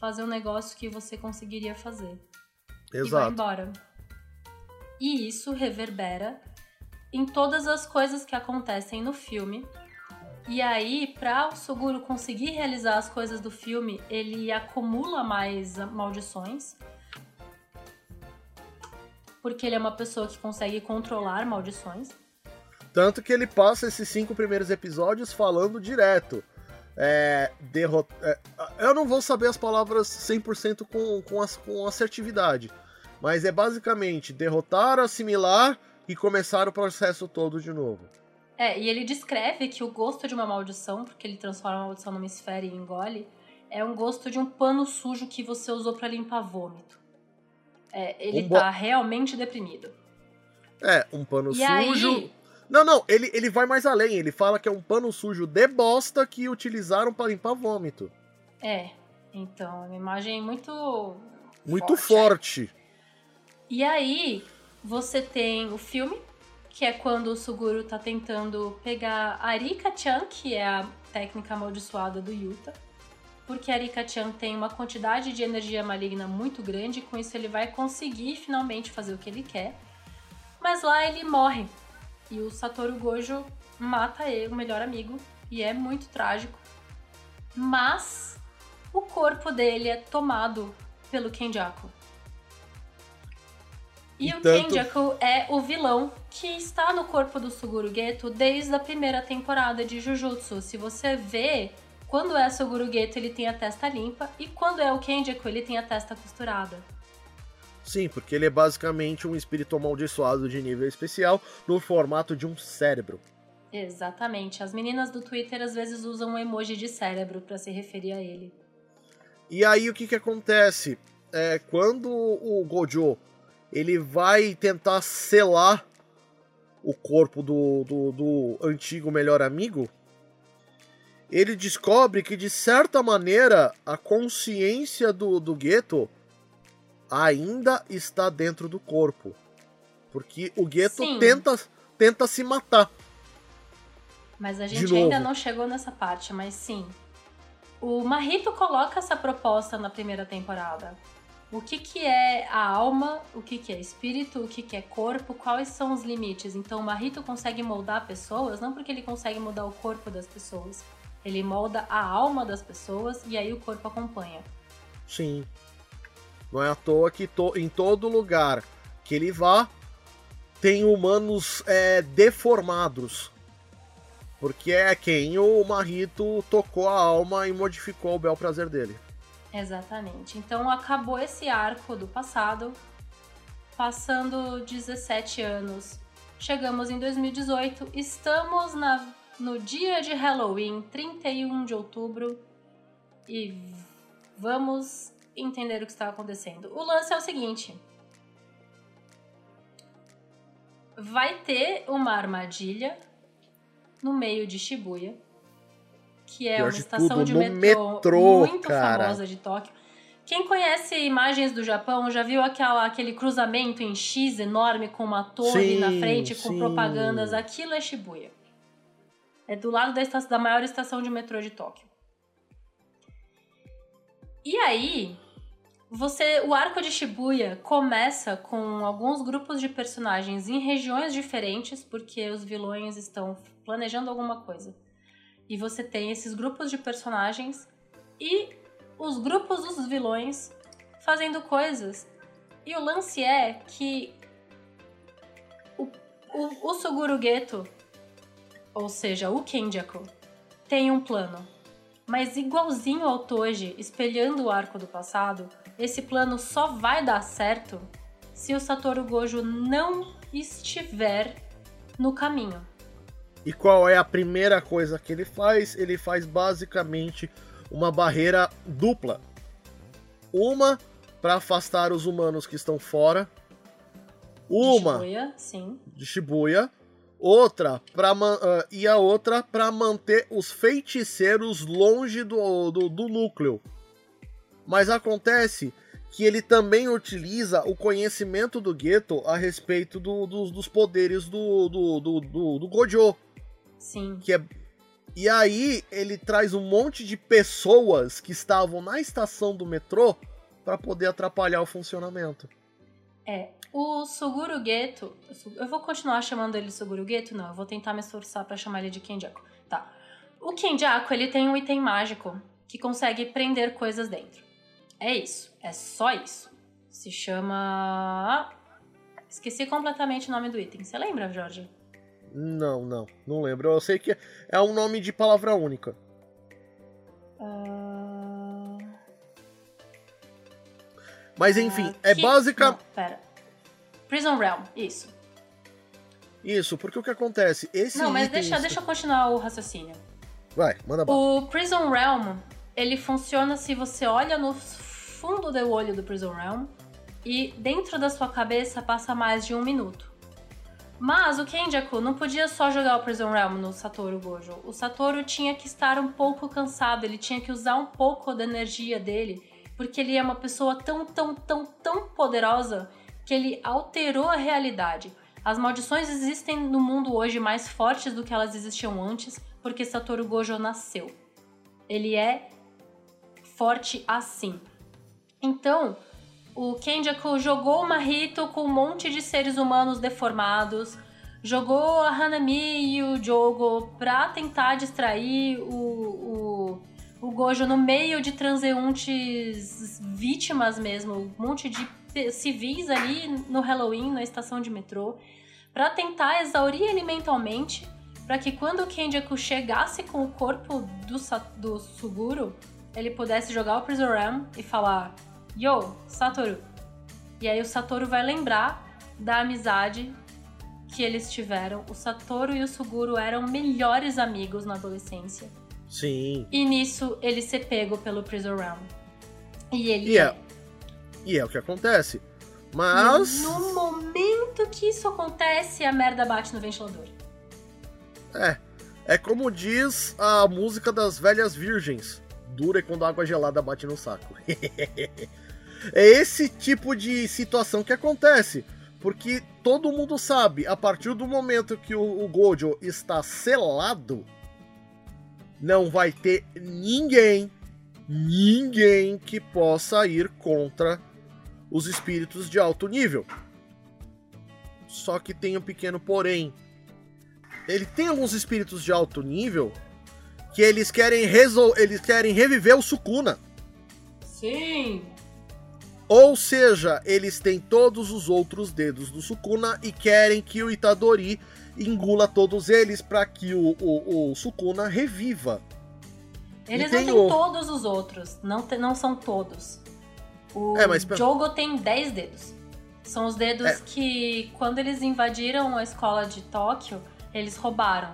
fazer um negócio que você conseguiria fazer. Exato. E vai embora. E isso reverbera em todas as coisas que acontecem no filme. E aí, para o Suguru conseguir realizar as coisas do filme, ele acumula mais maldições. Porque ele é uma pessoa que consegue controlar maldições. Tanto que ele passa esses cinco primeiros episódios falando direto. É, derrot... É, eu não vou saber as palavras 100% com, com, as, com assertividade. Mas é basicamente derrotar, assimilar e começar o processo todo de novo. É, e ele descreve que o gosto de uma maldição, porque ele transforma a maldição numa esfera e engole, é um gosto de um pano sujo que você usou para limpar vômito. É, ele um tá realmente deprimido. É, um pano e sujo. Aí... Não, não, ele, ele vai mais além. Ele fala que é um pano sujo de bosta que utilizaram para limpar vômito. É, então, é uma imagem muito. Muito forte. forte. E aí, você tem o filme, que é quando o Suguru tá tentando pegar a Arika-chan, que é a técnica amaldiçoada do Yuta. Porque Arika-chan tem uma quantidade de energia maligna muito grande, e com isso ele vai conseguir finalmente fazer o que ele quer. Mas lá ele morre. E o Satoru Gojo mata ele, o melhor amigo, e é muito trágico. Mas o corpo dele é tomado pelo Kenjaku. E, e o tanto... Kenjaku é o vilão que está no corpo do Suguru Geto desde a primeira temporada de Jujutsu. Se você vê, quando é Suguru Geto ele tem a testa limpa e quando é o Kenjaku ele tem a testa costurada. Sim, porque ele é basicamente um espírito amaldiçoado de nível especial no formato de um cérebro. Exatamente. As meninas do Twitter às vezes usam um emoji de cérebro para se referir a ele. E aí o que que acontece? É, quando o Gojo ele vai tentar selar o corpo do, do, do antigo melhor amigo, ele descobre que, de certa maneira, a consciência do, do gueto ainda está dentro do corpo. Porque o gueto tenta, tenta se matar. Mas a gente ainda não chegou nessa parte, mas sim. O Marrito coloca essa proposta na primeira temporada o que, que é a alma, o que, que é espírito, o que, que é corpo, quais são os limites. Então, o Marrito consegue moldar pessoas, não porque ele consegue mudar o corpo das pessoas, ele molda a alma das pessoas e aí o corpo acompanha. Sim. Não é à toa que to, em todo lugar que ele vá, tem humanos é, deformados. Porque é quem o Marrito tocou a alma e modificou o bel prazer dele. Exatamente. Então acabou esse arco do passado, passando 17 anos. Chegamos em 2018, estamos na, no dia de Halloween, 31 de outubro, e vamos entender o que está acontecendo. O lance é o seguinte: vai ter uma armadilha no meio de Shibuya que é Pior uma estação tudo, de metrô, metrô, muito cara. famosa de Tóquio. Quem conhece imagens do Japão já viu aquela, aquele cruzamento em X enorme com uma torre sim, na frente com sim. propagandas? Aquilo é Shibuya. É do lado da, estação, da maior estação de metrô de Tóquio. E aí, você, o arco de Shibuya começa com alguns grupos de personagens em regiões diferentes, porque os vilões estão planejando alguma coisa. E você tem esses grupos de personagens e os grupos dos vilões fazendo coisas. E o lance é que o, o, o Suguru Geto, ou seja, o Kenjaku, tem um plano. Mas igualzinho ao Toji, espelhando o arco do passado, esse plano só vai dar certo se o Satoru Gojo não estiver no caminho. E qual é a primeira coisa que ele faz? Ele faz basicamente uma barreira dupla. Uma para afastar os humanos que estão fora. Uma de Shibuya, sim. de Shibuya. Outra para uh, e a outra para manter os feiticeiros longe do, do, do núcleo. Mas acontece que ele também utiliza o conhecimento do Geto a respeito do, do, dos poderes do, do, do, do, do Gojo. Sim. Que é... E aí ele traz um monte de pessoas que estavam na estação do metrô para poder atrapalhar o funcionamento. É, o Suguru Geto, eu vou continuar chamando ele Suguru Geto? Não, eu vou tentar me esforçar para chamar ele de Kenjaku. Tá. O Kenjaku, ele tem um item mágico que consegue prender coisas dentro. É isso. É só isso. Se chama. Esqueci completamente o nome do item. Você lembra, Jorge? Não, não. Não lembro. Eu sei que é um nome de palavra única. Uh... Mas enfim, uh, é que... básica. Não, pera. Prison Realm, isso. Isso, porque o que acontece? Esse Não, mas deixa, deixa eu continuar o raciocínio. Vai, manda bala. O Prison Realm, ele funciona se você olha no fundo do olho do Prison Realm e dentro da sua cabeça passa mais de um minuto. Mas o Kenjaku não podia só jogar o Prison Realm no Satoru Gojo. O Satoru tinha que estar um pouco cansado, ele tinha que usar um pouco da energia dele, porque ele é uma pessoa tão, tão, tão, tão poderosa que ele alterou a realidade. As maldições existem no mundo hoje mais fortes do que elas existiam antes, porque Satoru Gojo nasceu. Ele é forte assim. Então, o Kenjaku jogou o Mahito com um monte de seres humanos deformados, jogou a Hanami e o Jogo pra tentar distrair o, o, o Gojo no meio de transeuntes vítimas mesmo, um monte de civis ali no Halloween, na estação de metrô, para tentar exaurir ele mentalmente, para que quando o Kenjaku chegasse com o corpo do, do Suguro, ele pudesse jogar o Prison Realm e falar: Yo, Satoru. E aí o Satoru vai lembrar da amizade que eles tiveram. O Satoru e o Suguro eram melhores amigos na adolescência. Sim. E nisso ele ser pego pelo Prison Realm. E ele. E é, e é o que acontece. Mas. No momento que isso acontece, a merda bate no ventilador. É. É como diz a música das velhas virgens. Dura quando a água gelada bate no saco. é esse tipo de situação que acontece. Porque todo mundo sabe, a partir do momento que o, o Gojo está selado, não vai ter ninguém, ninguém que possa ir contra os espíritos de alto nível. Só que tem um pequeno porém. Ele tem alguns espíritos de alto nível que eles querem resol eles querem reviver o Sukuna. Sim. Ou seja, eles têm todos os outros dedos do Sukuna e querem que o Itadori engula todos eles para que o, o, o, Sukuna reviva. Eles não têm o... todos os outros, não, te, não são todos. O é, mas... Jogo tem 10 dedos. São os dedos é. que, quando eles invadiram a escola de Tóquio, eles roubaram.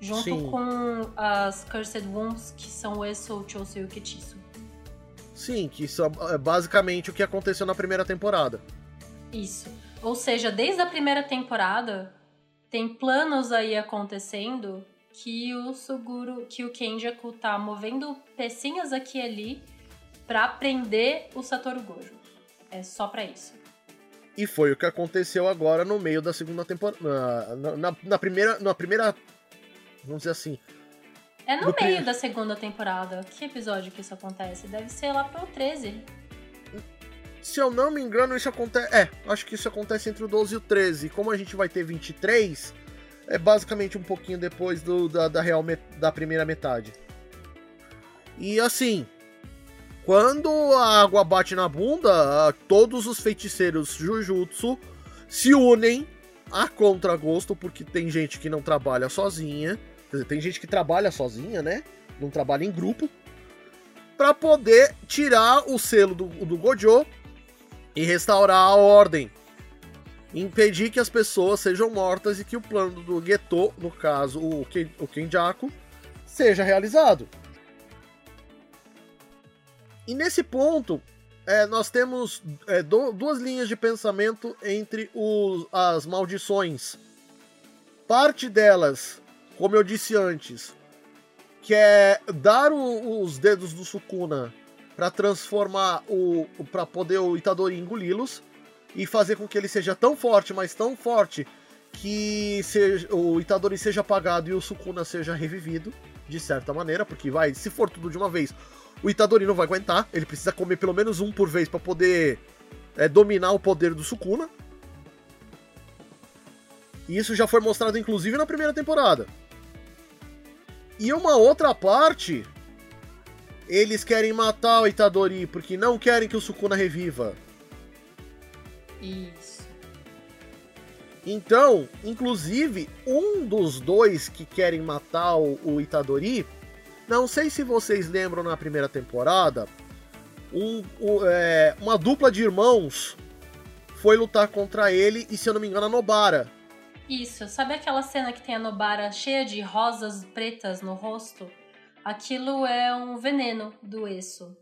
Junto Sim. com as Cursed Wounds, que são o Eso, Chosu e o Ketitsu. Sim, que são é basicamente o que aconteceu na primeira temporada. Isso. Ou seja, desde a primeira temporada, tem planos aí acontecendo que o Suguro, que o Kenjaku tá movendo pecinhas aqui e ali para prender o Satoru Gojo. É só para isso. E foi o que aconteceu agora no meio da segunda temporada. Na, na, na, primeira. Na primeira. Vamos dizer assim. É no meio da segunda temporada. Que episódio que isso acontece? Deve ser lá pro 13. Se eu não me engano, isso acontece. É, acho que isso acontece entre o 12 e o 13. Como a gente vai ter 23, é basicamente um pouquinho depois do, da, da, real da primeira metade. E assim, quando a água bate na bunda, todos os feiticeiros Jujutsu se unem a contragosto, porque tem gente que não trabalha sozinha. Quer dizer, tem gente que trabalha sozinha, né? Não trabalha em grupo. para poder tirar o selo do, do Gojo e restaurar a ordem. Impedir que as pessoas sejam mortas e que o plano do Geto, no caso o, Ken, o Kenjaku, seja realizado. E nesse ponto, é, nós temos é, do, duas linhas de pensamento entre os, as maldições. Parte delas, como eu disse antes, quer dar o, os dedos do Sukuna para transformar o. para poder o Itadori engoli-los e fazer com que ele seja tão forte, mas tão forte, que seja, o Itadori seja apagado e o Sukuna seja revivido, de certa maneira, porque vai, se for tudo de uma vez, o Itadori não vai aguentar, ele precisa comer pelo menos um por vez para poder é, dominar o poder do Sukuna. E isso já foi mostrado inclusive na primeira temporada. E uma outra parte, eles querem matar o Itadori porque não querem que o Sukuna reviva. Isso. Então, inclusive, um dos dois que querem matar o, Itadori, não sei se vocês lembram na primeira temporada, um, um, é, uma dupla de irmãos foi lutar contra ele e, se eu não me engano, a Nobara. Isso, sabe aquela cena que tem a Nobara cheia de rosas pretas no rosto? Aquilo é um veneno do Esso.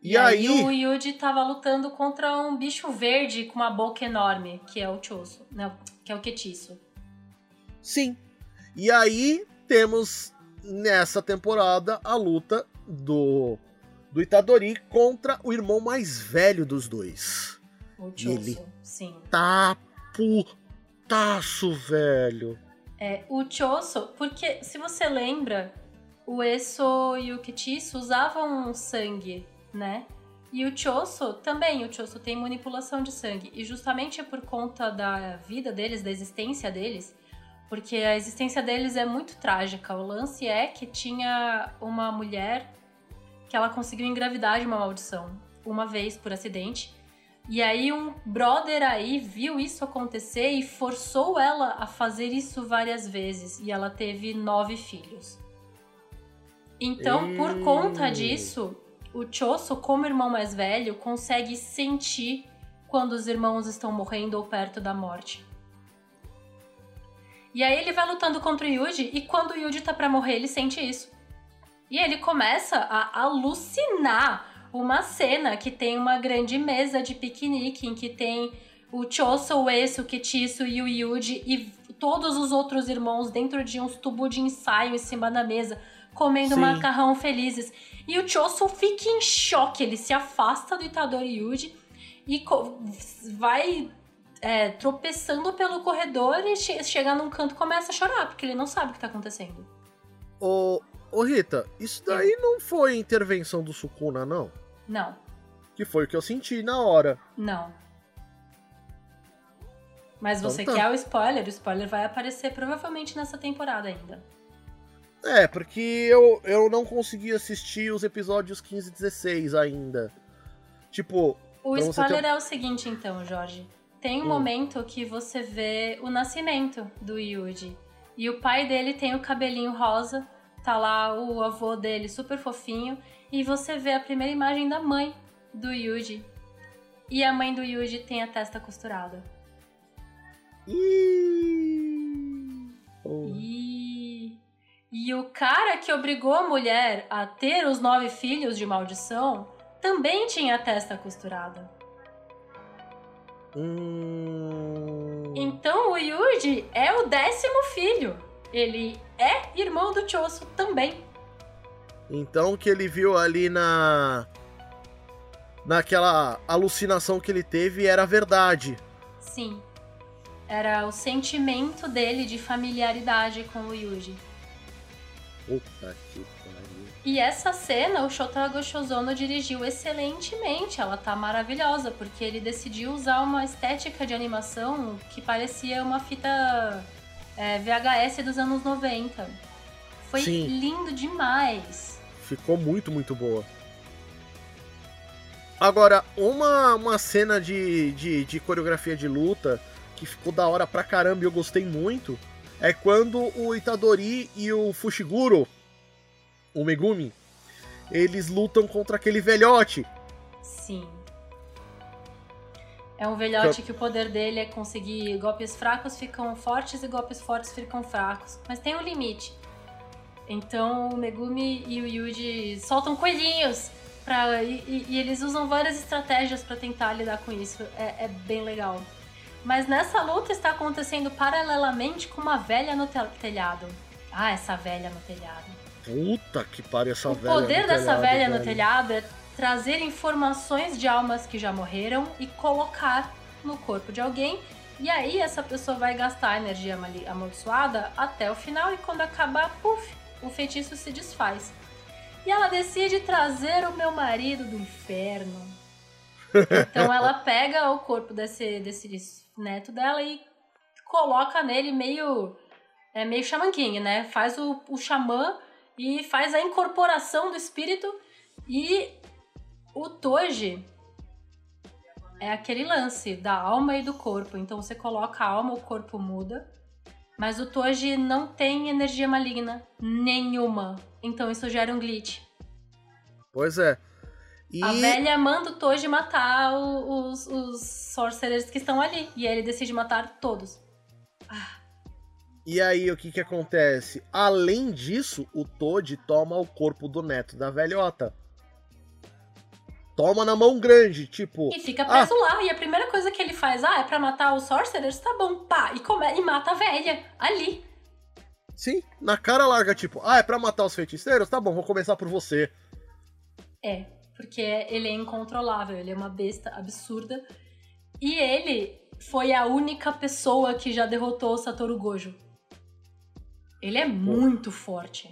E, e aí, aí, o Yuji tava lutando contra um bicho verde com uma boca enorme, que é o Choso, né? Que é o Ketiço. Sim. E aí temos nessa temporada a luta do do Itadori contra o irmão mais velho dos dois. O Choso, ele sim. Tá putaço, velho. É, o Choso, porque se você lembra, o Eso e o Ketiço usavam sangue né? E o Choso também, o Choso tem manipulação de sangue. E justamente por conta da vida deles, da existência deles, porque a existência deles é muito trágica. O lance é que tinha uma mulher que ela conseguiu engravidar de uma maldição, uma vez por acidente. E aí um brother aí viu isso acontecer e forçou ela a fazer isso várias vezes. E ela teve nove filhos. Então, por conta disso, o Choso, como irmão mais velho, consegue sentir quando os irmãos estão morrendo ou perto da morte. E aí ele vai lutando contra o Yuji e quando o Yuji tá para morrer, ele sente isso. E ele começa a alucinar uma cena que tem uma grande mesa de piquenique em que tem o Choso, o Esu, o Ketiço e o Yuji e todos os outros irmãos dentro de uns tubos de ensaio em cima da mesa, comendo Sim. macarrão felizes. E o Choso fica em choque, ele se afasta do Itadori Yuji e vai é, tropeçando pelo corredor e che chega num canto e começa a chorar, porque ele não sabe o que tá acontecendo. Ô, ô Rita, isso daí é. não foi intervenção do Sukuna, não? Não. Que foi o que eu senti na hora. Não. Mas então você tá. quer o spoiler? O spoiler vai aparecer provavelmente nessa temporada ainda. É, porque eu, eu não consegui assistir os episódios 15 e 16 ainda. Tipo. O spoiler ter... é o seguinte, então, Jorge. Tem um hum. momento que você vê o nascimento do Yuji. E o pai dele tem o cabelinho rosa, tá lá o avô dele super fofinho. E você vê a primeira imagem da mãe do Yuji. E a mãe do Yuji tem a testa costurada. Ih! E o cara que obrigou a mulher a ter os nove filhos de maldição também tinha a testa costurada. Hum... Então o Yuji é o décimo filho. Ele é irmão do Choso também. Então o que ele viu ali na. naquela alucinação que ele teve era verdade. Sim. Era o sentimento dele de familiaridade com o Yuji. Puta que pariu. E essa cena o Shota Goshozono dirigiu excelentemente. Ela tá maravilhosa, porque ele decidiu usar uma estética de animação que parecia uma fita é, VHS dos anos 90. Foi Sim. lindo demais. Ficou muito, muito boa. Agora, uma, uma cena de, de, de coreografia de luta que ficou da hora pra caramba e eu gostei muito é quando o Itadori e o Fushiguro, o Megumi, eles lutam contra aquele velhote. Sim. É um velhote que o poder dele é conseguir golpes fracos ficam fortes e golpes fortes ficam fracos. Mas tem um limite. Então o Megumi e o Yuji soltam coelhinhos pra, e, e eles usam várias estratégias para tentar lidar com isso. É, é bem legal. Mas nessa luta está acontecendo paralelamente com uma velha no telhado. Ah, essa velha no telhado. Puta que pariu essa o velha. O poder dessa telhado, velha velho. no telhado é trazer informações de almas que já morreram e colocar no corpo de alguém. E aí essa pessoa vai gastar a energia amaldiçoada até o final e quando acabar, puf, o feitiço se desfaz. E ela decide trazer o meu marido do inferno. Então ela pega o corpo desse, desse neto dela e coloca nele meio. É meio Shaman King, né? Faz o, o xamã e faz a incorporação do espírito. E o Toji é aquele lance da alma e do corpo. Então você coloca a alma, o corpo muda. Mas o Toji não tem energia maligna nenhuma. Então isso gera um glitch. Pois é. E... A velha manda o Toji matar os, os sorcerers que estão ali. E aí ele decide matar todos. E aí, o que que acontece? Além disso, o Toad toma o corpo do neto da velhota. Toma na mão grande, tipo. E fica preso lá. E a primeira coisa que ele faz, ah, é pra matar os sorcerers? Tá bom, pá. E, come... e mata a velha ali. Sim, na cara larga, tipo, ah, é pra matar os feiticeiros? Tá bom, vou começar por você. É, porque ele é incontrolável, ele é uma besta absurda. E ele foi a única pessoa que já derrotou o Satoru Gojo. Ele é muito forte.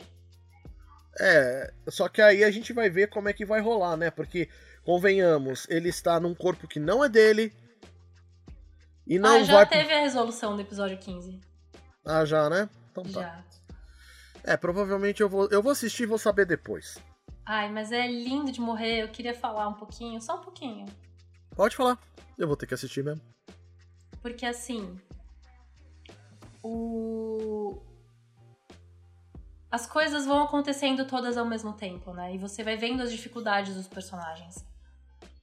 É, só que aí a gente vai ver como é que vai rolar, né? Porque, convenhamos, ele está num corpo que não é dele. E não ah, já vai. teve a resolução do episódio 15. Ah, já, né? Então tá. Já. É, provavelmente eu vou, eu vou assistir e vou saber depois. Ai, mas é lindo de morrer. Eu queria falar um pouquinho, só um pouquinho. Pode falar. Eu vou ter que assistir mesmo. Porque assim. O. As coisas vão acontecendo todas ao mesmo tempo, né? E você vai vendo as dificuldades dos personagens.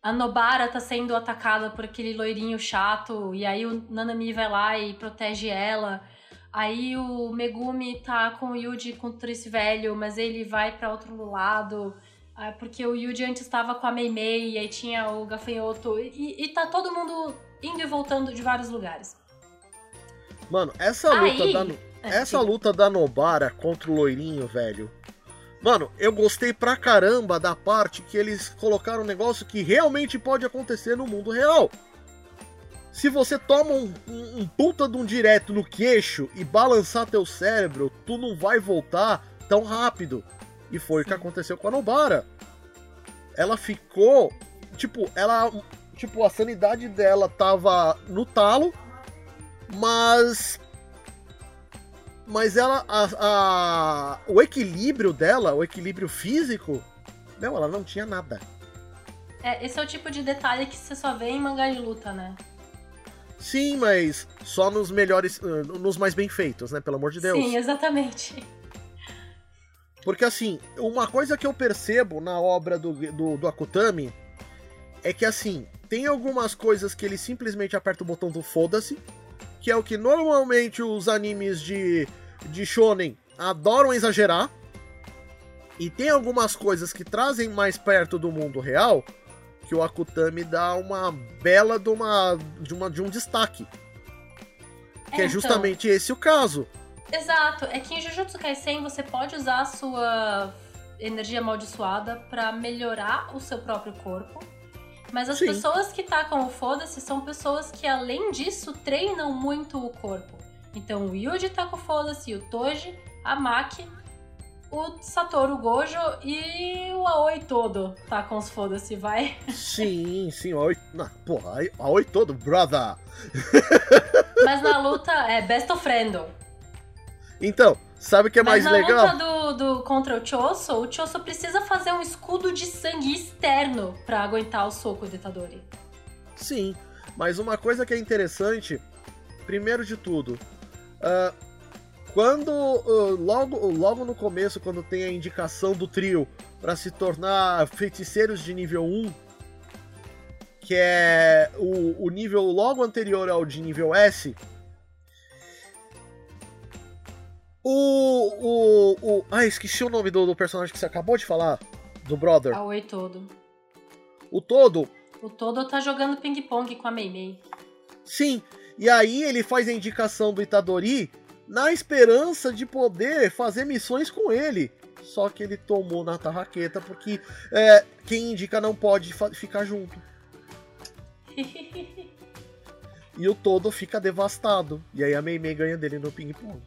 A Nobara tá sendo atacada por aquele loirinho chato, e aí o Nanami vai lá e protege ela. Aí o Megumi tá com o Yuji contra esse velho, mas ele vai pra outro lado. ah, Porque o Yuji antes estava com a Mei Mei, e aí tinha o gafanhoto. E, e tá todo mundo indo e voltando de vários lugares. Mano, essa luta Aí- da. É, Essa sim. luta da Nobara contra o loirinho, velho. Mano, eu gostei pra caramba da parte que eles colocaram um negócio que realmente pode acontecer no mundo real. Se você toma um, um- um puta de um direto no queixo e balançar teu cérebro, tu não vai voltar tão rápido. E foi o que aconteceu com a Nobara. Ela ficou. Tipo, ela. Tipo, a sanidade dela tava no talo, mas mas ela a, a- o equilíbrio dela, o equilíbrio físico, não, ela não tinha nada. É, esse é o tipo de detalhe que você só vê em mangá de luta, né? Sim, mas só nos melhores, eh, nos mais bem feitos, né, pelo amor de Deus. Sim, exatamente. Porque assim, uma coisa que eu percebo na obra do, do, do Akutami é que assim, tem algumas coisas que ele simplesmente aperta o botão do foda-se, que é o que normalmente os animes de, de shonen adoram exagerar. E tem algumas coisas que trazem mais perto do mundo real, que o Akutami dá uma bela de, uma, de, uma, de um destaque. Que é, então, justamente esse o caso. Exato. É que em Jujutsu Kaisen você pode usar a sua energia amaldiçoada pra melhorar o seu próprio corpo. Mas as Sim. pessoas que tacam o foda-se são pessoas que, além disso, treinam muito o corpo. Então o Yuji taca o foda-se, o Toji, a Maki, o Satoru Gojo e o Aoi todo tacam os foda-se, vai. Sim, sim, a oi. Não, porra, a oi todo, brother. Mas na luta é best of friend. Então, sabe o que é mais Mas na legal? luta do, do contra o Choso, o Choso precisa fazer um escudo de sangue externo pra aguentar o soco do Itadori. Sim, mas uma coisa que é interessante, primeiro de tudo, ah, quando ah, logo, logo no começo, quando tem a indicação do trio para se tornar feiticeiros de nível 1, que é o, o nível logo anterior ao de nível S, o, o, o. Ah, esqueci o nome do, do personagem que você acabou de falar, do brother. Aoi todo. O todo, O todo tá jogando ping-pong com a Mei Mei. Sim, e aí ele faz a indicação do Itadori na esperança de poder fazer missões com ele. Só que ele tomou na tarraqueta porque é, quem indica não pode ficar junto. e o todo fica devastado. E aí a Mei Mei ganha dele no ping-pong.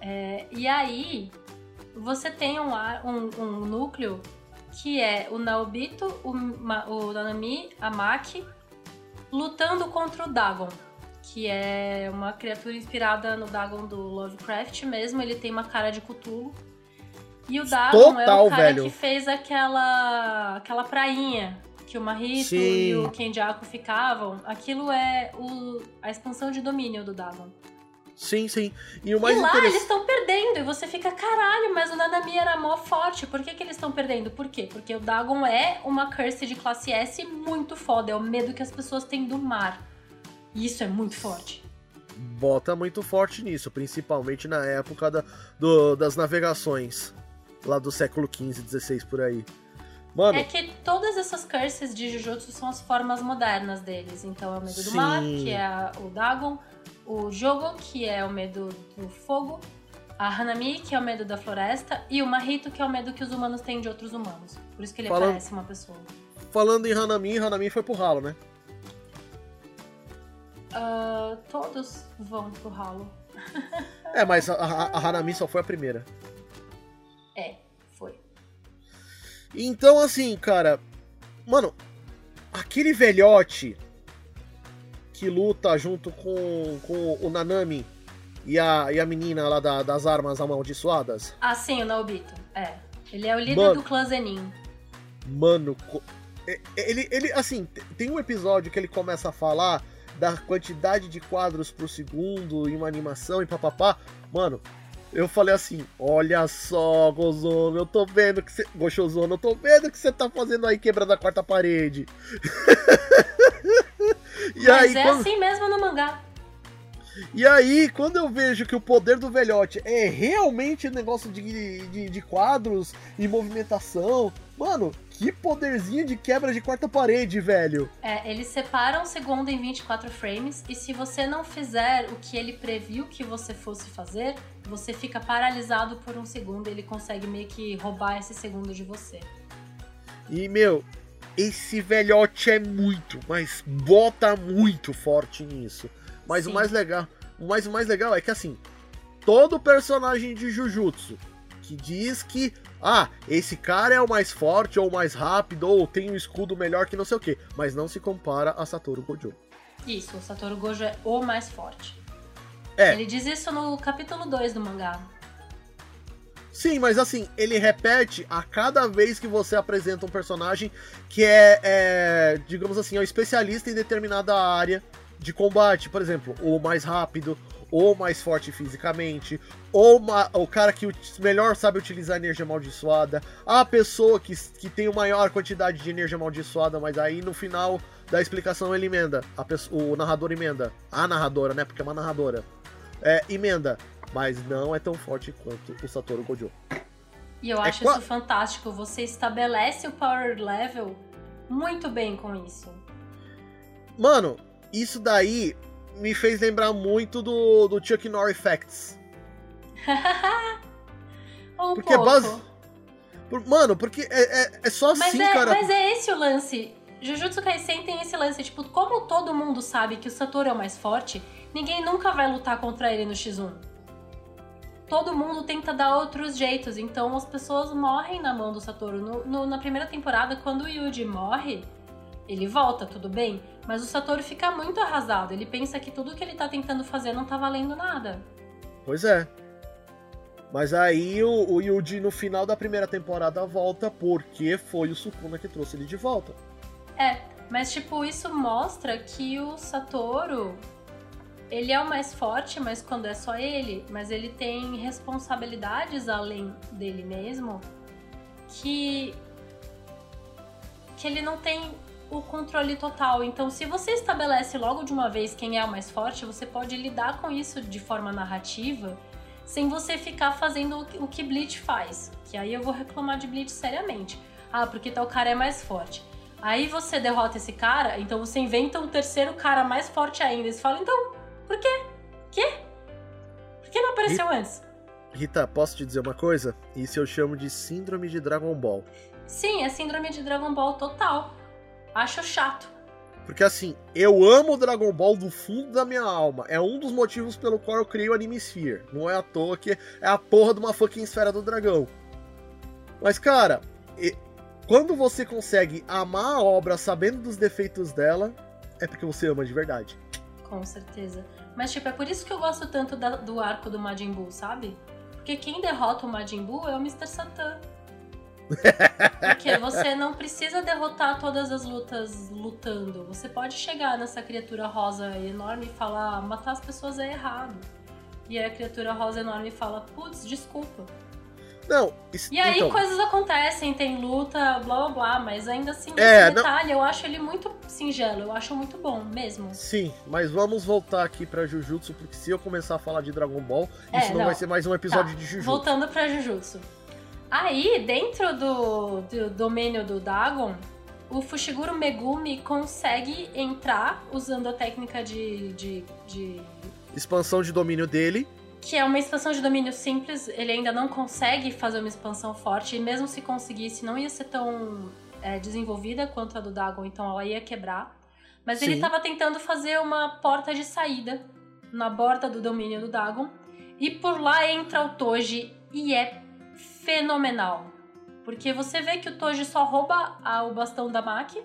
É, e aí, você tem um, um, um, núcleo que é o Naobito, o, o Nanami, a Maki, lutando contra o Dagon, que é uma criatura inspirada no Dagon do Lovecraft mesmo. Ele tem uma cara de Cthulhu. E o Dagon Total, é o cara velho. que fez aquela, aquela prainha que o Marito Sim. e o Kenjaku ficavam. Aquilo é o, a expansão de domínio do Dagon. Sim, sim. E o mais e lá eles estão perdendo, e você fica, caralho, mas o Nanami era mó forte. Por que, que eles estão perdendo? Por quê? Porque o Dagon é uma curse de classe S muito foda. É o medo que as pessoas têm do mar. E isso é muito forte. Bota muito forte nisso, principalmente na época da, do, das navegações. Lá do século XV, XVI por aí. Mano. É que todas essas curses de Jujutsu são as formas modernas deles. Então é o medo do mar, que é a, o Dagon o Jogo, que é o medo do fogo, a Hanami, que é o medo da floresta, e o Mahito, que é o medo que os humanos têm de outros humanos. Por isso que ele Falando... parece uma pessoa. Falando em Hanami, Hanami foi pro ralo, né? Uh, todos vão pro ralo. é, mas a, a, a Hanami só foi a primeira. É, foi. Então, assim, cara. Mano, aquele velhote que luta junto com, com o Nanami e a, e a menina lá da, das armas amaldiçoadas? Ah, sim, o Naobito. É. Ele é o líder mano, do clã Zenin. Mano, ele, ele, assim, tem um episódio que ele começa a falar da quantidade de quadros por segundo em uma animação e papapá. Mano, eu falei assim: Olha só, Gozono, eu tô vendo que você. Gostosono, eu tô vendo que você tá fazendo aí quebrando a quarta parede. e Mas aí, é quando... assim mesmo no mangá. E aí, quando eu vejo que o poder do velhote é realmente negócio de, de, de quadros e movimentação, mano, que poderzinho de quebra de quarta parede, velho. É, eles separam o segundo em 24 frames e se você não fizer o que ele previu que você fosse fazer, você fica paralisado por um segundo e ele consegue meio que roubar esse segundo de você. E, meu, esse velhote é muito, mas bota muito forte nisso. Mas Sim. o mais legal, mas o mais legal é que assim, todo personagem de Jujutsu que diz que ah, esse cara é o mais forte ou o mais rápido ou tem um escudo melhor que não sei o que, mas não se compara a Satoru Gojo. Isso, o Satoru Gojo é o mais forte. É. Ele diz isso no capítulo 2 do mangá. Sim, mas assim, ele repete a cada vez que você apresenta um personagem que é, é digamos assim, é um especialista em determinada área de combate. Por exemplo, o mais rápido, ou mais forte fisicamente, ou uma, o cara que melhor sabe utilizar energia amaldiçoada, a pessoa que, que tem a maior quantidade de energia amaldiçoada, mas aí no final da explicação ele emenda, pessoa, o narrador emenda, a narradora, né, porque é uma narradora, é, emenda mas não é tão forte quanto o Satoru Gojo. E eu é acho é isso fantástico. Você estabelece o power level muito bem com isso. Mano, isso daí me fez lembrar muito do, do Chuck Norris Facts. um porque pouco. Base... Mano, porque é, é, é só mas assim, é, cara. Mas é esse o lance. Jujutsu Kaisen tem esse lance, tipo, como todo mundo sabe que o Satoru é o mais forte, ninguém nunca vai lutar contra ele no X1 todo mundo tenta dar outros jeitos. Então as pessoas morrem na mão do Satoru. No, no, na primeira temporada, quando o Yuji morre, ele volta, tudo bem. Mas o Satoru fica muito arrasado. Ele pensa que tudo que ele tá tentando fazer não tá valendo nada. Pois é. Mas aí o, o Yuji no final da primeira temporada volta porque foi o Sukuna que trouxe ele de volta. É, mas tipo, isso mostra que o Satoru ele é o mais forte, mas quando é só ele, mas ele tem responsabilidades além dele mesmo que que ele não tem o controle total. Então, se você estabelece logo de uma vez quem é o mais forte, você pode lidar com isso de forma narrativa, sem você ficar fazendo o que Bleach faz. Que aí eu vou reclamar de Bleach seriamente. Ah, porque tal cara é mais forte. Aí você derrota esse cara, então você inventa um terceiro cara mais forte ainda. E você fala, então, por quê? Quê? Por que não apareceu e, antes? Rita, posso te dizer uma coisa? Isso eu chamo de síndrome de Dragon Ball. Sim, é síndrome de Dragon Ball total. Acho chato. Porque assim, eu amo Dragon Ball do fundo da minha alma. É um dos motivos pelo qual eu criei o Anime Sphere. Não é à toa que é a porra de uma fucking esfera do dragão. Mas, cara, quando você consegue amar a obra sabendo dos defeitos dela, é porque você ama de verdade. Com certeza. Mas, tipo, é por isso que eu gosto tanto da, do arco do Majin Buu, sabe? Porque quem derrota o Majin Buu é o Mr. Satan. Porque você não precisa derrotar todas as lutas lutando. Você pode chegar nessa criatura rosa enorme e falar: matar as pessoas é errado. E aí a criatura rosa enorme fala: putz, desculpa. Não, isso, E aí então, coisas acontecem, tem luta, blá blá blá, mas ainda assim, É, esse não- detalhe eu acho ele muito singelo, eu acho muito bom mesmo. Sim, mas vamos voltar aqui pra Jujutsu, porque se eu começar a falar de Dragon Ball, É, isso não, não. vai ser mais um episódio Tá, de Jujutsu. Voltando pra Jujutsu. Aí, dentro do, do domínio do Dagon, o Fushiguro Megumi consegue entrar usando a técnica de, de, de Expansão de domínio dele. que é uma expansão de domínio simples, ele ainda não consegue fazer uma expansão forte, e mesmo se conseguisse, não ia ser tão é, desenvolvida quanto a do Dagon, então ela ia quebrar. Mas ele Sim. estava tentando fazer uma porta de saída na borda do domínio do Dagon, e por lá entra o Toji, e é fenomenal. Porque você vê que o Toji só rouba a- o bastão da Maki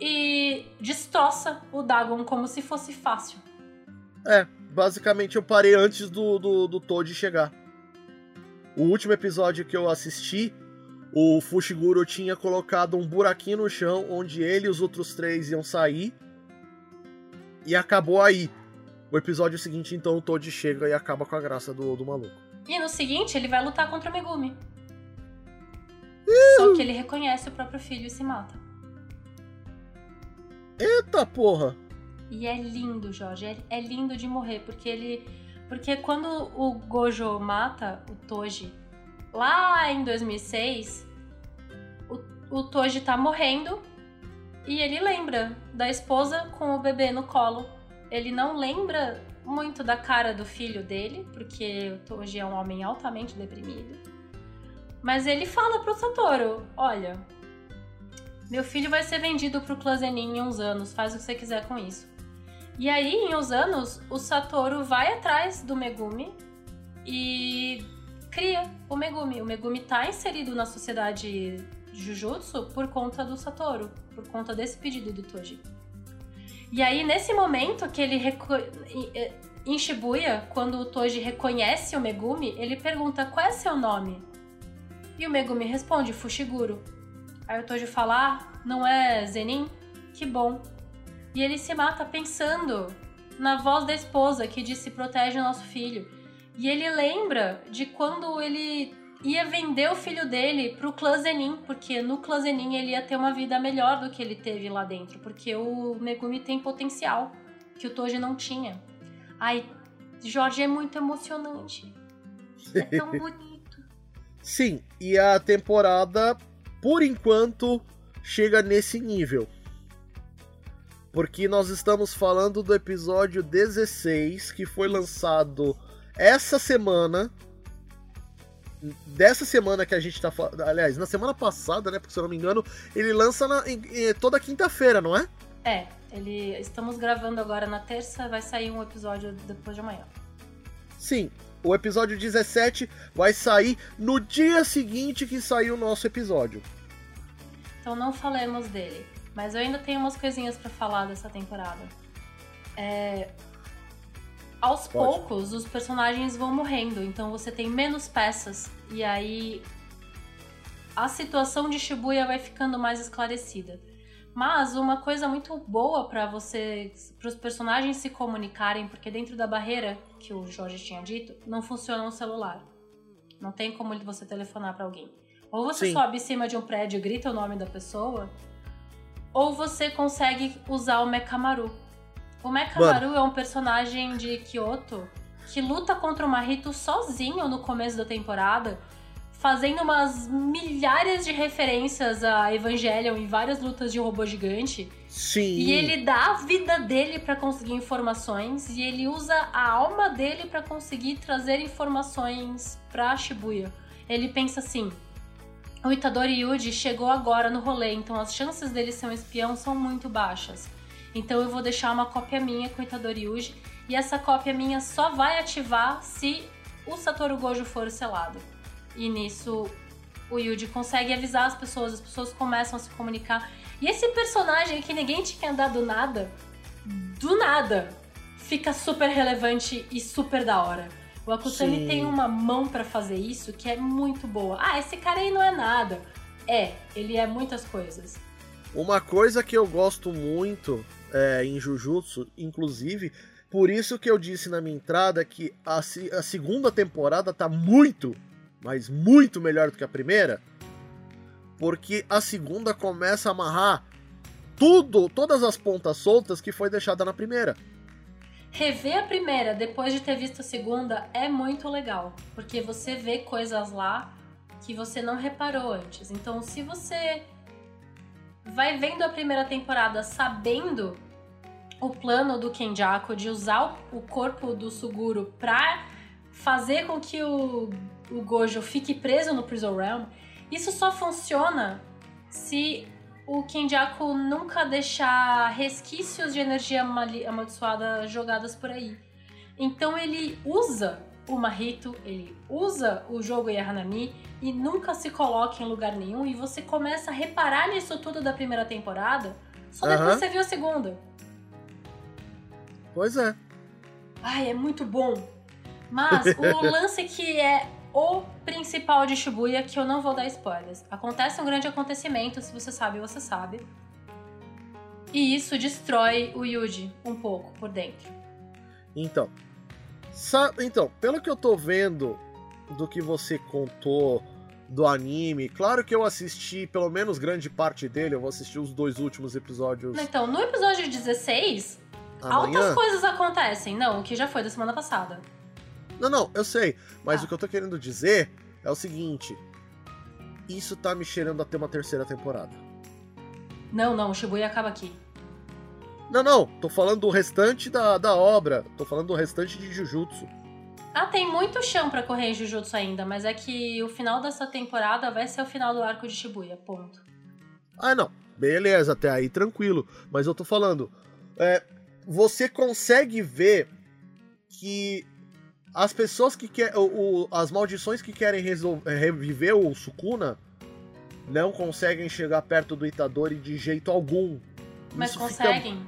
e destroça o Dagon como se fosse fácil. É, basicamente eu parei antes do, do, do Toad chegar. O último episódio que eu assisti, o Fushiguro tinha colocado um buraquinho no chão onde ele e os outros três iam sair. E acabou aí. O episódio seguinte, então, o Toad chega e acaba com a graça do, do maluco. E no seguinte, ele vai lutar contra o Megumi. Só que ele reconhece o próprio filho e se mata. Eita porra! E é lindo, Jorge. É, é lindo de morrer, porque ele. Porque quando o Gojo mata o Toji lá em 2006, o, o Toji tá morrendo e ele lembra da esposa com o bebê no colo. Ele não lembra muito da cara do filho dele, porque Toji é um homem altamente deprimido. Mas ele fala pro Satoru: Olha, meu filho vai ser vendido pro clã Zenin em uns anos, faz o que você quiser com isso. E aí, em uns anos, o Satoru vai atrás do Megumi e cria o Megumi. O Megumi tá inserido na sociedade Jujutsu por conta do Satoru, por conta desse pedido do Toji. E aí, nesse momento que ele em Shibuya, quando o Toji reconhece o Megumi, ele pergunta qual é seu nome? E o Megumi responde Fushiguro. Aí o Toji fala: ah, não é Zenin? Que bom. E ele se mata pensando na voz da esposa que disse protege o nosso filho. E ele lembra de quando ele ia vender o filho dele pro clã Zenin, porque no clã Zenin ele ia ter uma vida melhor do que ele teve lá dentro, porque o Megumi tem potencial que o Toji não tinha. Ai, Jorge é muito emocionante. É tão bonito. Sim, e a temporada, por enquanto, chega nesse nível. Porque nós estamos falando do episódio 16, que foi lançado essa semana. Dessa semana que a gente tá falando. Aliás, na semana passada, né? Porque se eu não me engano, ele lança na- em- em- toda quinta-feira, não é? É, ele estamos gravando agora na terça, vai sair um episódio depois de amanhã. Sim, o episódio 17 vai sair no dia seguinte que saiu o nosso episódio. Então não falemos dele. Mas eu ainda tenho umas coisinhas pra falar dessa temporada. É, Aos Pode. poucos, os personagens vão morrendo, então você tem menos peças. E aí a situação de Shibuya vai ficando mais esclarecida. Mas uma coisa muito boa pra você, para os personagens se comunicarem, porque dentro da barreira que o Jorge tinha dito, não funciona um celular. Não tem como você telefonar pra alguém. Ou você Sim. sobe em cima de um prédio e grita o nome da pessoa, ou você consegue usar o Mekamaru. O Mekamaru é um personagem de Kyoto que luta contra o Mahito sozinho no começo da temporada, fazendo umas milhares de referências a Evangelion em várias lutas de robô gigante. Sim. E ele dá a vida dele para conseguir informações e ele usa a alma dele para conseguir trazer informações pra Shibuya. Ele pensa assim: o Itadori Yuji chegou agora no rolê, então as chances dele ser um espião são muito baixas. Então eu vou deixar uma cópia minha com o Itadori Yuji e essa cópia minha só vai ativar se o Satoru Gojo for selado. E nisso o Yuji consegue avisar as pessoas, as pessoas começam a se comunicar. E esse personagem que ninguém tinha dado nada, do nada, fica super relevante e super da hora. O Akutami Sim. tem uma mão pra fazer isso que é muito boa. Ah, esse cara aí não é nada. É, ele é muitas coisas. Uma coisa que eu gosto muito é, em Jujutsu, inclusive, por isso que eu disse na minha entrada que a, a segunda temporada tá muito, mas muito melhor do que a primeira, porque a segunda começa a amarrar tudo, todas as pontas soltas que foi deixada na primeira. Rever a primeira depois de ter visto a segunda é muito legal, porque você vê coisas lá que você não reparou antes. Então, se você vai vendo a primeira temporada sabendo o plano do Kenjaku de usar o corpo do Suguro pra fazer com que o, o Gojo fique preso no Prison Realm, isso só funciona se o Kenjaku nunca deixar resquícios de energia amaldiçoada jogadas por aí. Então ele usa o Mahito, ele usa o jogo Yahanami e nunca se coloca em lugar nenhum e você começa a reparar nisso tudo da primeira temporada só depois Aham. que você viu a segunda. Pois é. Ai, é muito bom. Mas o lance que é o principal de Shibuya, que eu não vou dar spoilers. Acontece um grande acontecimento, se você sabe, você sabe. E isso destrói o Yuji um pouco por dentro. Então, então, pelo que eu tô vendo do que você contou do anime, claro que eu assisti pelo menos grande parte dele, eu vou assistir os dois últimos episódios Então, no episódio 16, amanhã. altas coisas acontecem. Não, o que já foi da semana passada. Não, não, eu sei, mas Ah. o que eu tô querendo dizer é o seguinte: isso tá me cheirando a ter uma terceira temporada. Não, não, o Shibuya acaba aqui. Não, não, tô falando do restante da, da obra, tô falando do restante de Jujutsu. Ah, tem muito chão pra correr em Jujutsu ainda, mas é que o final dessa temporada vai ser o final do arco de Shibuya, ponto. Ah, não, beleza, até aí tranquilo, mas eu tô falando, é, você consegue ver que as pessoas que querem, as maldições que querem é, reviver o Sukuna não conseguem chegar perto do Itadori de jeito algum. Mas Isso fica- conseguem.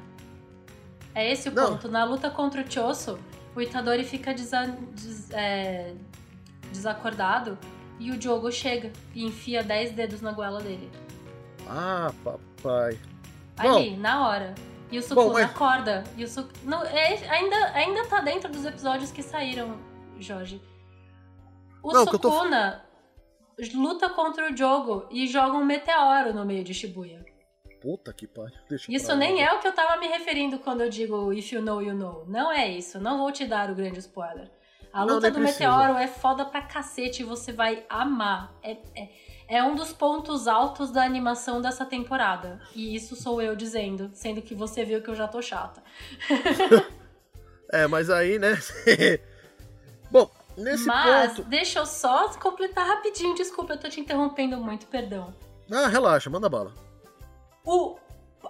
É esse o Não. ponto. Na luta contra o Choso, o Itadori fica desa- des- é, desacordado e o Diogo chega e enfia 10 dedos na goela dele. Ah, papai. Ali, na hora. E o Sukuna Bom, mas- acorda. E o Su... não, é- ainda, ainda tá dentro dos episódios que saíram, Jorge. O Não, eu tô- Sukuna luta contra o Diogo e joga um meteoro no meio de Shibuya. Puta que pariu. Isso lá. nem é o que eu tava me referindo quando eu digo if you know, you know. Não é isso. Não vou te dar o grande spoiler. A Não, luta nem do precisa. meteoro é foda pra cacete e você vai amar. É, é, é um dos pontos altos da animação dessa temporada. E isso sou eu dizendo, sendo que você viu que eu já tô chata. É, mas aí, né? Bom, nesse Mas ponto. deixa eu só completar rapidinho. Desculpa, eu tô te interrompendo muito, perdão. Ah, relaxa, manda bala. O,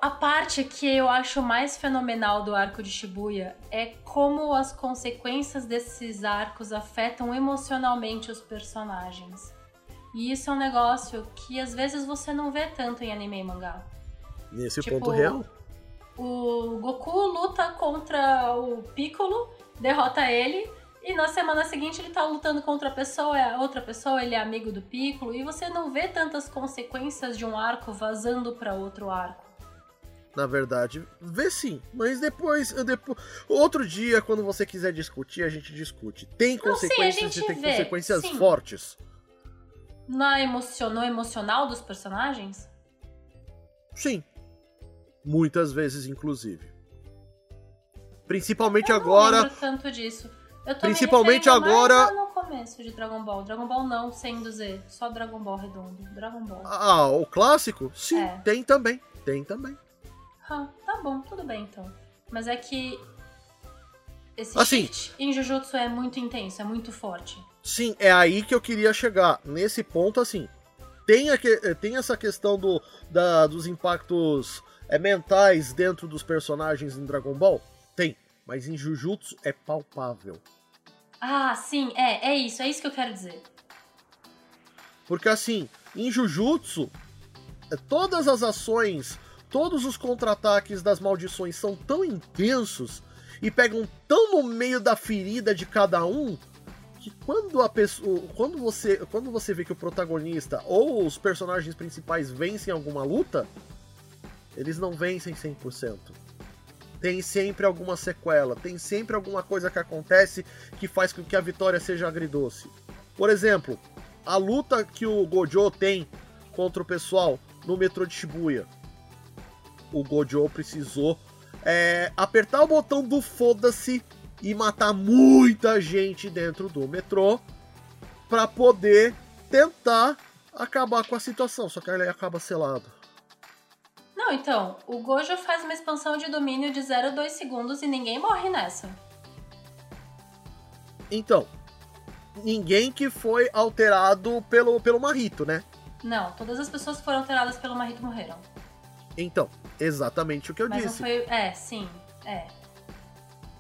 a parte que eu acho mais fenomenal do arco de Shibuya é como as consequências desses arcos afetam emocionalmente os personagens. E isso é um negócio que às vezes você não vê tanto em anime e mangá. Nesse Tipo, ponto real. O Goku luta contra o Piccolo, derrota ele, e na semana seguinte ele tá lutando contra a pessoa, é outra pessoa, ele é amigo do Piccolo, e você não vê tantas consequências de um arco vazando pra outro arco. Na verdade, vê sim, mas depois, depois. Outro dia, quando você quiser discutir, a gente discute. Tem Não, sim, consequências gente e tem vê, consequências sim. fortes. Na emocio no emocional dos personagens? Sim. Muitas vezes, inclusive. Principalmente Eu não agora. tanto disso. Eu tô Principalmente agora- a no começo de Dragon Ball. Dragon Ball não, sem do Z. Só Dragon Ball redondo. Dragon Ball. Ah, o clássico? Sim, É. tem também. Tem também. Ah, tá bom, tudo bem então. Mas é que. Esse Assim. shift em Jujutsu é muito intenso, é muito forte. Sim, é aí que eu queria chegar. Nesse ponto, assim. Tem, aque- eh, tem essa questão do, da- dos impactos eh, mentais dentro dos personagens em Dragon Ball? Tem. Mas em Jujutsu é palpável. Ah, sim, é, é isso, é isso que eu quero dizer. Porque assim, em Jujutsu, eh, todas as ações, todos os contra-ataques das maldições são tão intensos e pegam tão no meio da ferida de cada um que quando a pessoa, quando você, quando você vê que o protagonista ou os personagens principais vencem alguma luta, eles não vencem 100%. Tem sempre alguma sequela, tem sempre alguma coisa que acontece que faz com que a vitória seja agridoce. Por exemplo, a luta que o Gojo tem contra o pessoal no metrô de Shibuya. O Gojo precisou é, apertar o botão do foda-se e matar muita gente dentro do metrô para poder tentar acabar com a situação. Só que ele acaba selado. Não, então, o Gojo faz uma expansão de domínio de 0 a 2 segundos e ninguém morre nessa. Então, ninguém que foi alterado pelo, pelo Marrito, né? Não, todas as pessoas que foram alteradas pelo Marito morreram. Então, exatamente o que eu Mas não disse. foi. É, sim, é.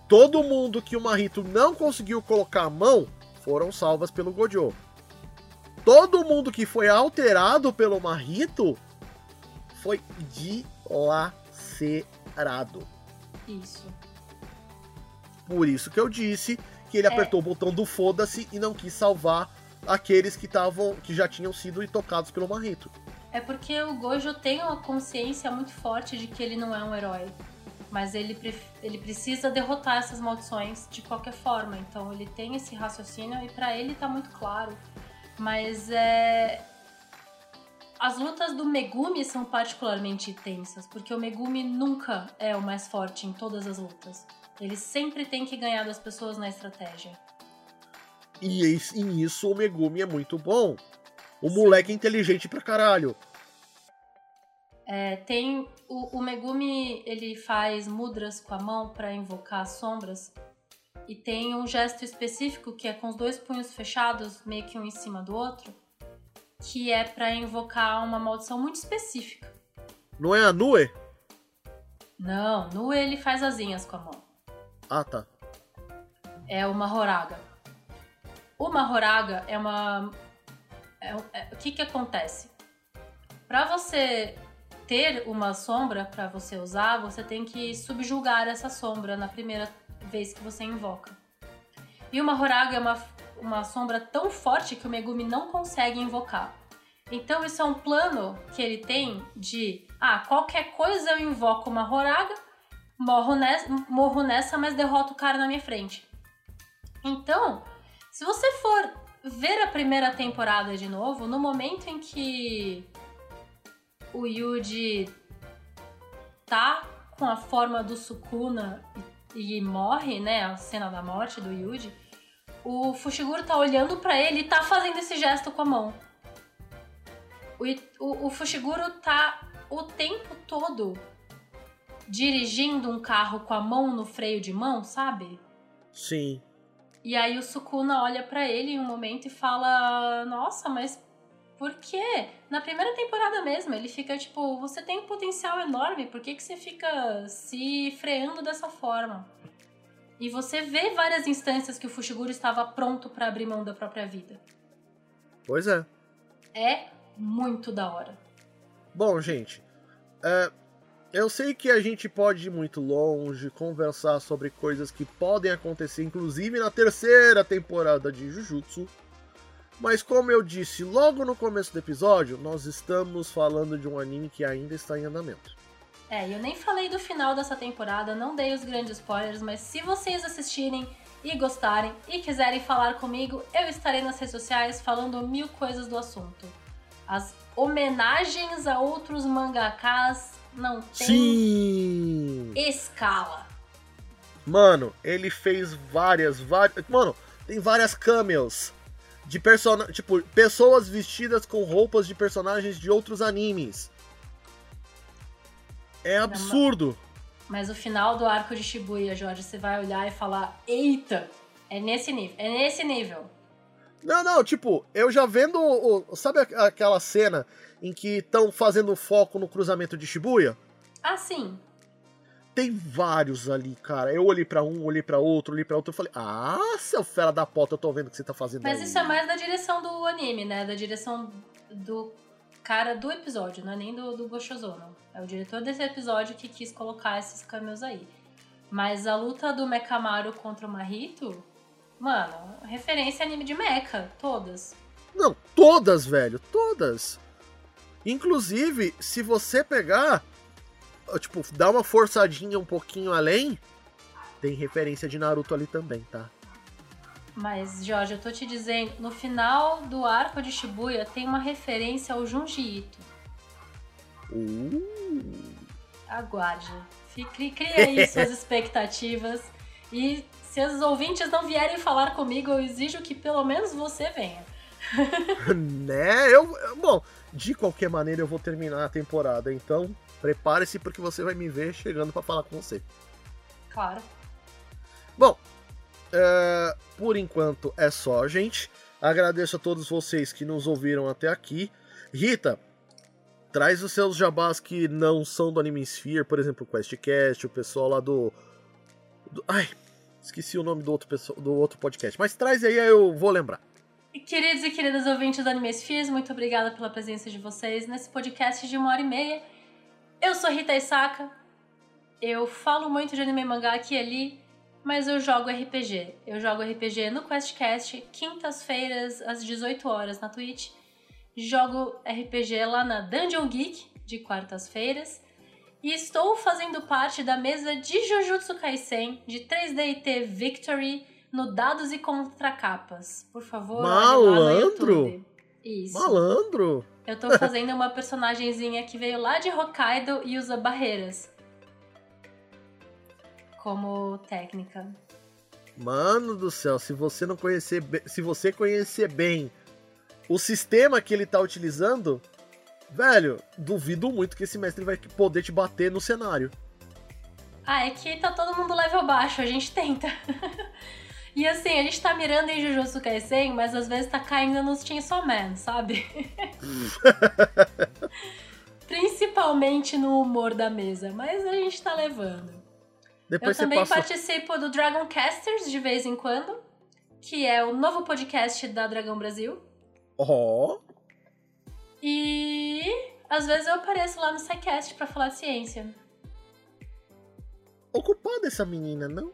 Todo mundo que o Marrito não conseguiu colocar a mão foram salvas pelo Gojo. Todo mundo que foi alterado pelo Marrito foi dilacerado. Isso. Por isso que eu disse que ele É. apertou o botão do foda-se e não quis salvar aqueles que estavam que já tinham sido tocados pelo Marrito. É porque o Gojo tem uma consciência muito forte de que ele não é um herói. Mas ele, ele precisa derrotar essas maldições de qualquer forma. Então ele tem esse raciocínio e pra ele tá muito claro. Mas é. As lutas do Megumi são particularmente tensas, porque o Megumi nunca é o mais forte em todas as lutas. Ele sempre tem que ganhar das pessoas na estratégia. E es- e nisso o Megumi é muito bom. O moleque é inteligente pra caralho. É, tem o, o Megumi, ele faz mudras com a mão pra invocar sombras. E tem um gesto específico que é com os dois punhos fechados, meio que um em cima do outro, que é pra invocar uma maldição muito específica. Não é a Nue? Não, no ele faz asinhas com a mão. Ah, tá. É o Mahoraga. O Mahoraga é uma. é é- o que que acontece? Pra você ter uma sombra pra você usar, você tem que subjugar essa sombra na primeira vez que você invoca. E o Mahoraga é uma, uma sombra tão forte que o Megumi não consegue invocar. Então isso é um plano que ele tem de ah, qualquer coisa eu invoco o Mahoraga, morro nessa, morro nessa, mas derroto o cara na minha frente. Então, se você for ver a primeira temporada de novo, no momento em que o Yuji tá com a forma do Sukuna e, e morre, né, a cena da morte do Yuji, o Fushiguro tá olhando pra ele e tá fazendo esse gesto com a mão. O, o, o Fushiguro tá o tempo todo dirigindo um carro com a mão no freio de mão, sabe? Sim. E aí o Sukuna olha pra ele em um momento e fala: Nossa, mas por quê? Na primeira temporada mesmo, ele fica tipo: Você tem um potencial enorme, por que, que você fica se freando dessa forma? E você vê várias instâncias que o Fushiguro estava pronto pra abrir mão da própria vida. Pois é. É muito da hora. Bom, gente, é, eu sei que a gente pode ir muito longe, conversar sobre coisas que podem acontecer, inclusive na terceira temporada de Jujutsu. Mas como eu disse logo no começo do episódio, nós estamos falando de um anime que ainda está em andamento. É, eu nem falei do final dessa temporada, não dei os grandes spoilers, mas se vocês assistirem e gostarem e quiserem falar comigo, eu estarei nas redes sociais falando mil coisas do assunto. As homenagens a outros mangakas não têm Sim! escala. Mano, ele fez várias, várias. Mano, tem várias cameos de person... tipo, pessoas vestidas com roupas de personagens de outros animes. É absurdo. Mas o final do arco de Shibuya, Jorge, você vai olhar e falar: "Eita, é nesse nível, é nesse nível". Não, não, tipo, eu já vendo o, sabe aquela cena em que estão fazendo foco no cruzamento de Shibuya? Ah, sim. Tem vários ali, cara. Eu olhei para um, olhei para outro, olhei para outro, eu falei: "Ah, seu fera da pota, eu tô vendo o que você tá fazendo Mas aí. isso é mais da direção do anime, né? Da direção do cara do episódio, não é nem do, do Goshozono. É o diretor desse episódio que quis colocar esses cameos aí. Mas a luta do Mekamaru contra o Mahito, mano, referência anime de mecha, todas. Não, todas, velho, todas. Inclusive, se você pegar, tipo, dar uma forçadinha um pouquinho além, tem referência de Naruto ali também, tá? Mas, Jorge, eu tô te dizendo, no final do arco de Shibuya tem uma referência ao Junji Ito. Uh. Aguarde. Fique, cria aí suas expectativas. E se os ouvintes não vierem falar comigo, eu exijo que pelo menos você venha. né? Eu, bom, de qualquer maneira eu vou terminar a temporada, então prepare-se porque você vai me ver chegando para falar com você. Claro. Bom, é, por enquanto é só, gente. Agradeço a todos vocês que nos ouviram até aqui. Rita, traz os seus jabás que não são do Anime Sphere, por exemplo, o QuestCast, o pessoal lá do, do. ai, esqueci o nome do outro, do outro podcast. Mas traz aí, aí eu vou lembrar. Queridos e queridas ouvintes do Anime Spheres, muito obrigada pela presença de vocês nesse podcast de uma hora e meia. Eu sou Rita Isaka. Eu falo muito de anime e mangá aqui e ali, mas eu jogo RPG. Eu jogo RPG no QuestCast, quintas-feiras, às 18 horas na Twitch. Jogo RPG lá na Dungeon Geek, de quartas-feiras. E estou fazendo parte da mesa de Jujutsu Kaisen, de 3DT Victory, no Dados e Contracapas. Por favor, Malandro! Isso. Malandro! Eu tô fazendo uma personagemzinha que veio lá de Hokkaido e usa barreiras como técnica. Mano do céu, se você não conhecer, se você conhecer bem o sistema que ele tá utilizando, velho, duvido muito que esse mestre vai poder te bater no cenário. Ah, é que tá todo mundo level baixo, a gente tenta. e assim, a gente tá mirando em Jujutsu Kaisen, mas às vezes tá caindo nos Chainsaw Man, sabe? Principalmente no humor da mesa, mas a gente tá levando. Depois eu também passa... participo do Dragon Casters de vez em quando, que é o novo podcast da Dragão Brasil. Ó. Oh. E às vezes eu apareço lá no SciCast pra falar de ciência. Ocupada essa menina, não?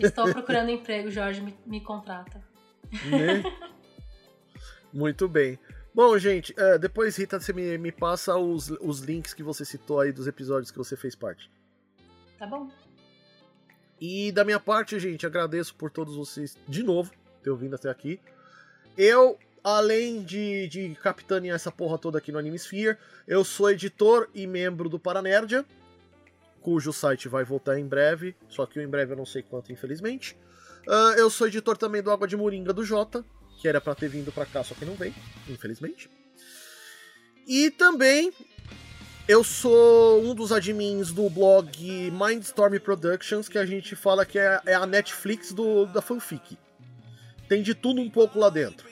Estou procurando emprego, Jorge, me, me contrata. Né? Muito bem. Bom, gente, é, depois, Rita, você me, me passa os, os links que você citou aí dos episódios que você fez parte. Tá bom. E da minha parte, gente, agradeço por todos vocês de novo ter vindo até aqui. Eu, além de, de capitanear essa porra toda aqui no Anime Sphere, eu sou editor e membro do Paranerdia, cujo site vai voltar em breve, só que em breve eu não sei quanto, infelizmente. Uh, eu sou editor também do Água de Moringa do Jota, que era para ter vindo para cá, só que não veio, infelizmente. E também eu sou um dos admins do blog Mindstorm Productions, que a gente fala que é, é a Netflix do, da fanfic. Tem de tudo um pouco lá dentro.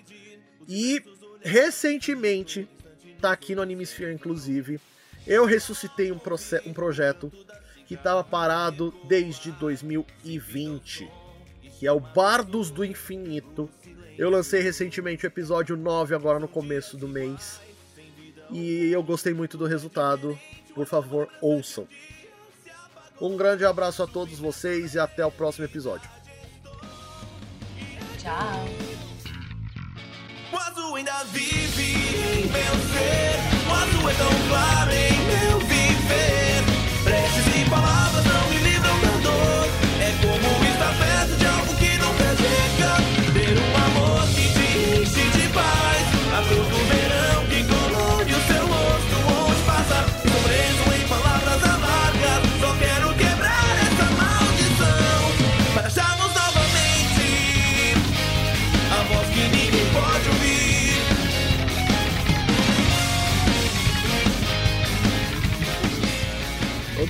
E recentemente, tá aqui no Animesphere inclusive, eu ressuscitei um, um projeto que estava parado desde 2020, que é o Bardos do Infinito. Eu lancei recentemente o episódio 9 agora no começo do mês. E eu gostei muito do resultado. Por favor, ouçam. Um grande abraço a todos vocês e até o próximo episódio. Tchau. O azul ainda vive em meu ser. O azul é tão claro em meu viver. Preces e palavras não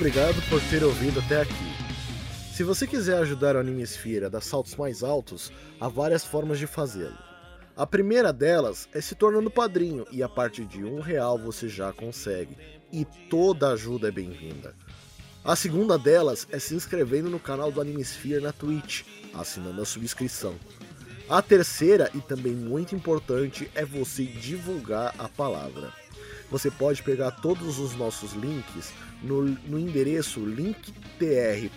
Obrigado por ter ouvido até aqui. Se você quiser ajudar o Animesphere a dar saltos mais altos, há várias formas de fazê-lo. A primeira delas é se tornando padrinho, e a partir de um real você já consegue. E toda ajuda é bem-vinda. A segunda delas é se inscrevendo no canal do Animesphere na Twitch, assinando a subscrição. A terceira, e também muito importante, é você divulgar a palavra. Você pode pegar todos os nossos links no, no endereço linktr.ee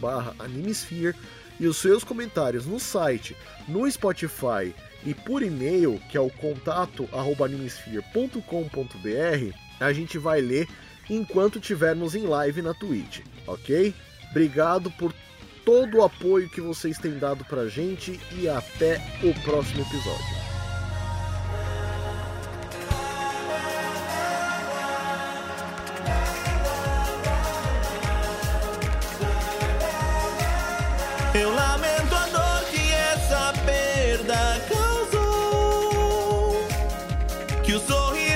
barra Animesphere e os seus comentários no site, no Spotify e por e-mail, que é o contato arroba animesphere.com.br, a gente vai ler enquanto tivermos em live na Twitch, ok? Obrigado por todo o apoio que vocês têm dado pra gente e até o próximo episódio. Eu lamento a dor que essa perda causou. Que o sorriso